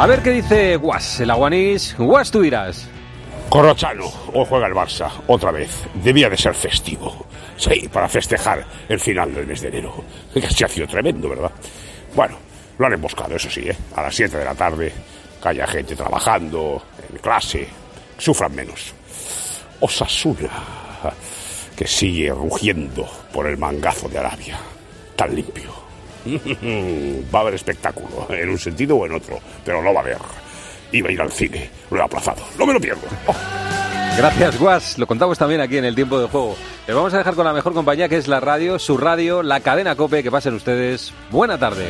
Speaker 4: A ver qué dice Guas, el aguanís. Guas, tú dirás.
Speaker 58: Corrochano, hoy juega el Barça, otra vez. Debía de ser festivo. Sí, para festejar el final del mes de enero. Se ha sido tremendo, ¿verdad? Bueno, lo han emboscado, eso sí, ¿eh? A las 7 de la tarde, que haya gente trabajando, en clase, sufran menos. Osasuna, que sigue rugiendo por el mangazo de Arabia, tan limpio. Va a haber espectáculo, en un sentido o en otro, pero lo va a haber. Iba a ir al cine, lo he aplazado, no me lo pierdo. Oh.
Speaker 4: Gracias, Guas. Lo contamos también aquí en el tiempo de juego. Les vamos a dejar con la mejor compañía que es la radio, su radio, la cadena Cope. Que pasen ustedes. Buena tarde.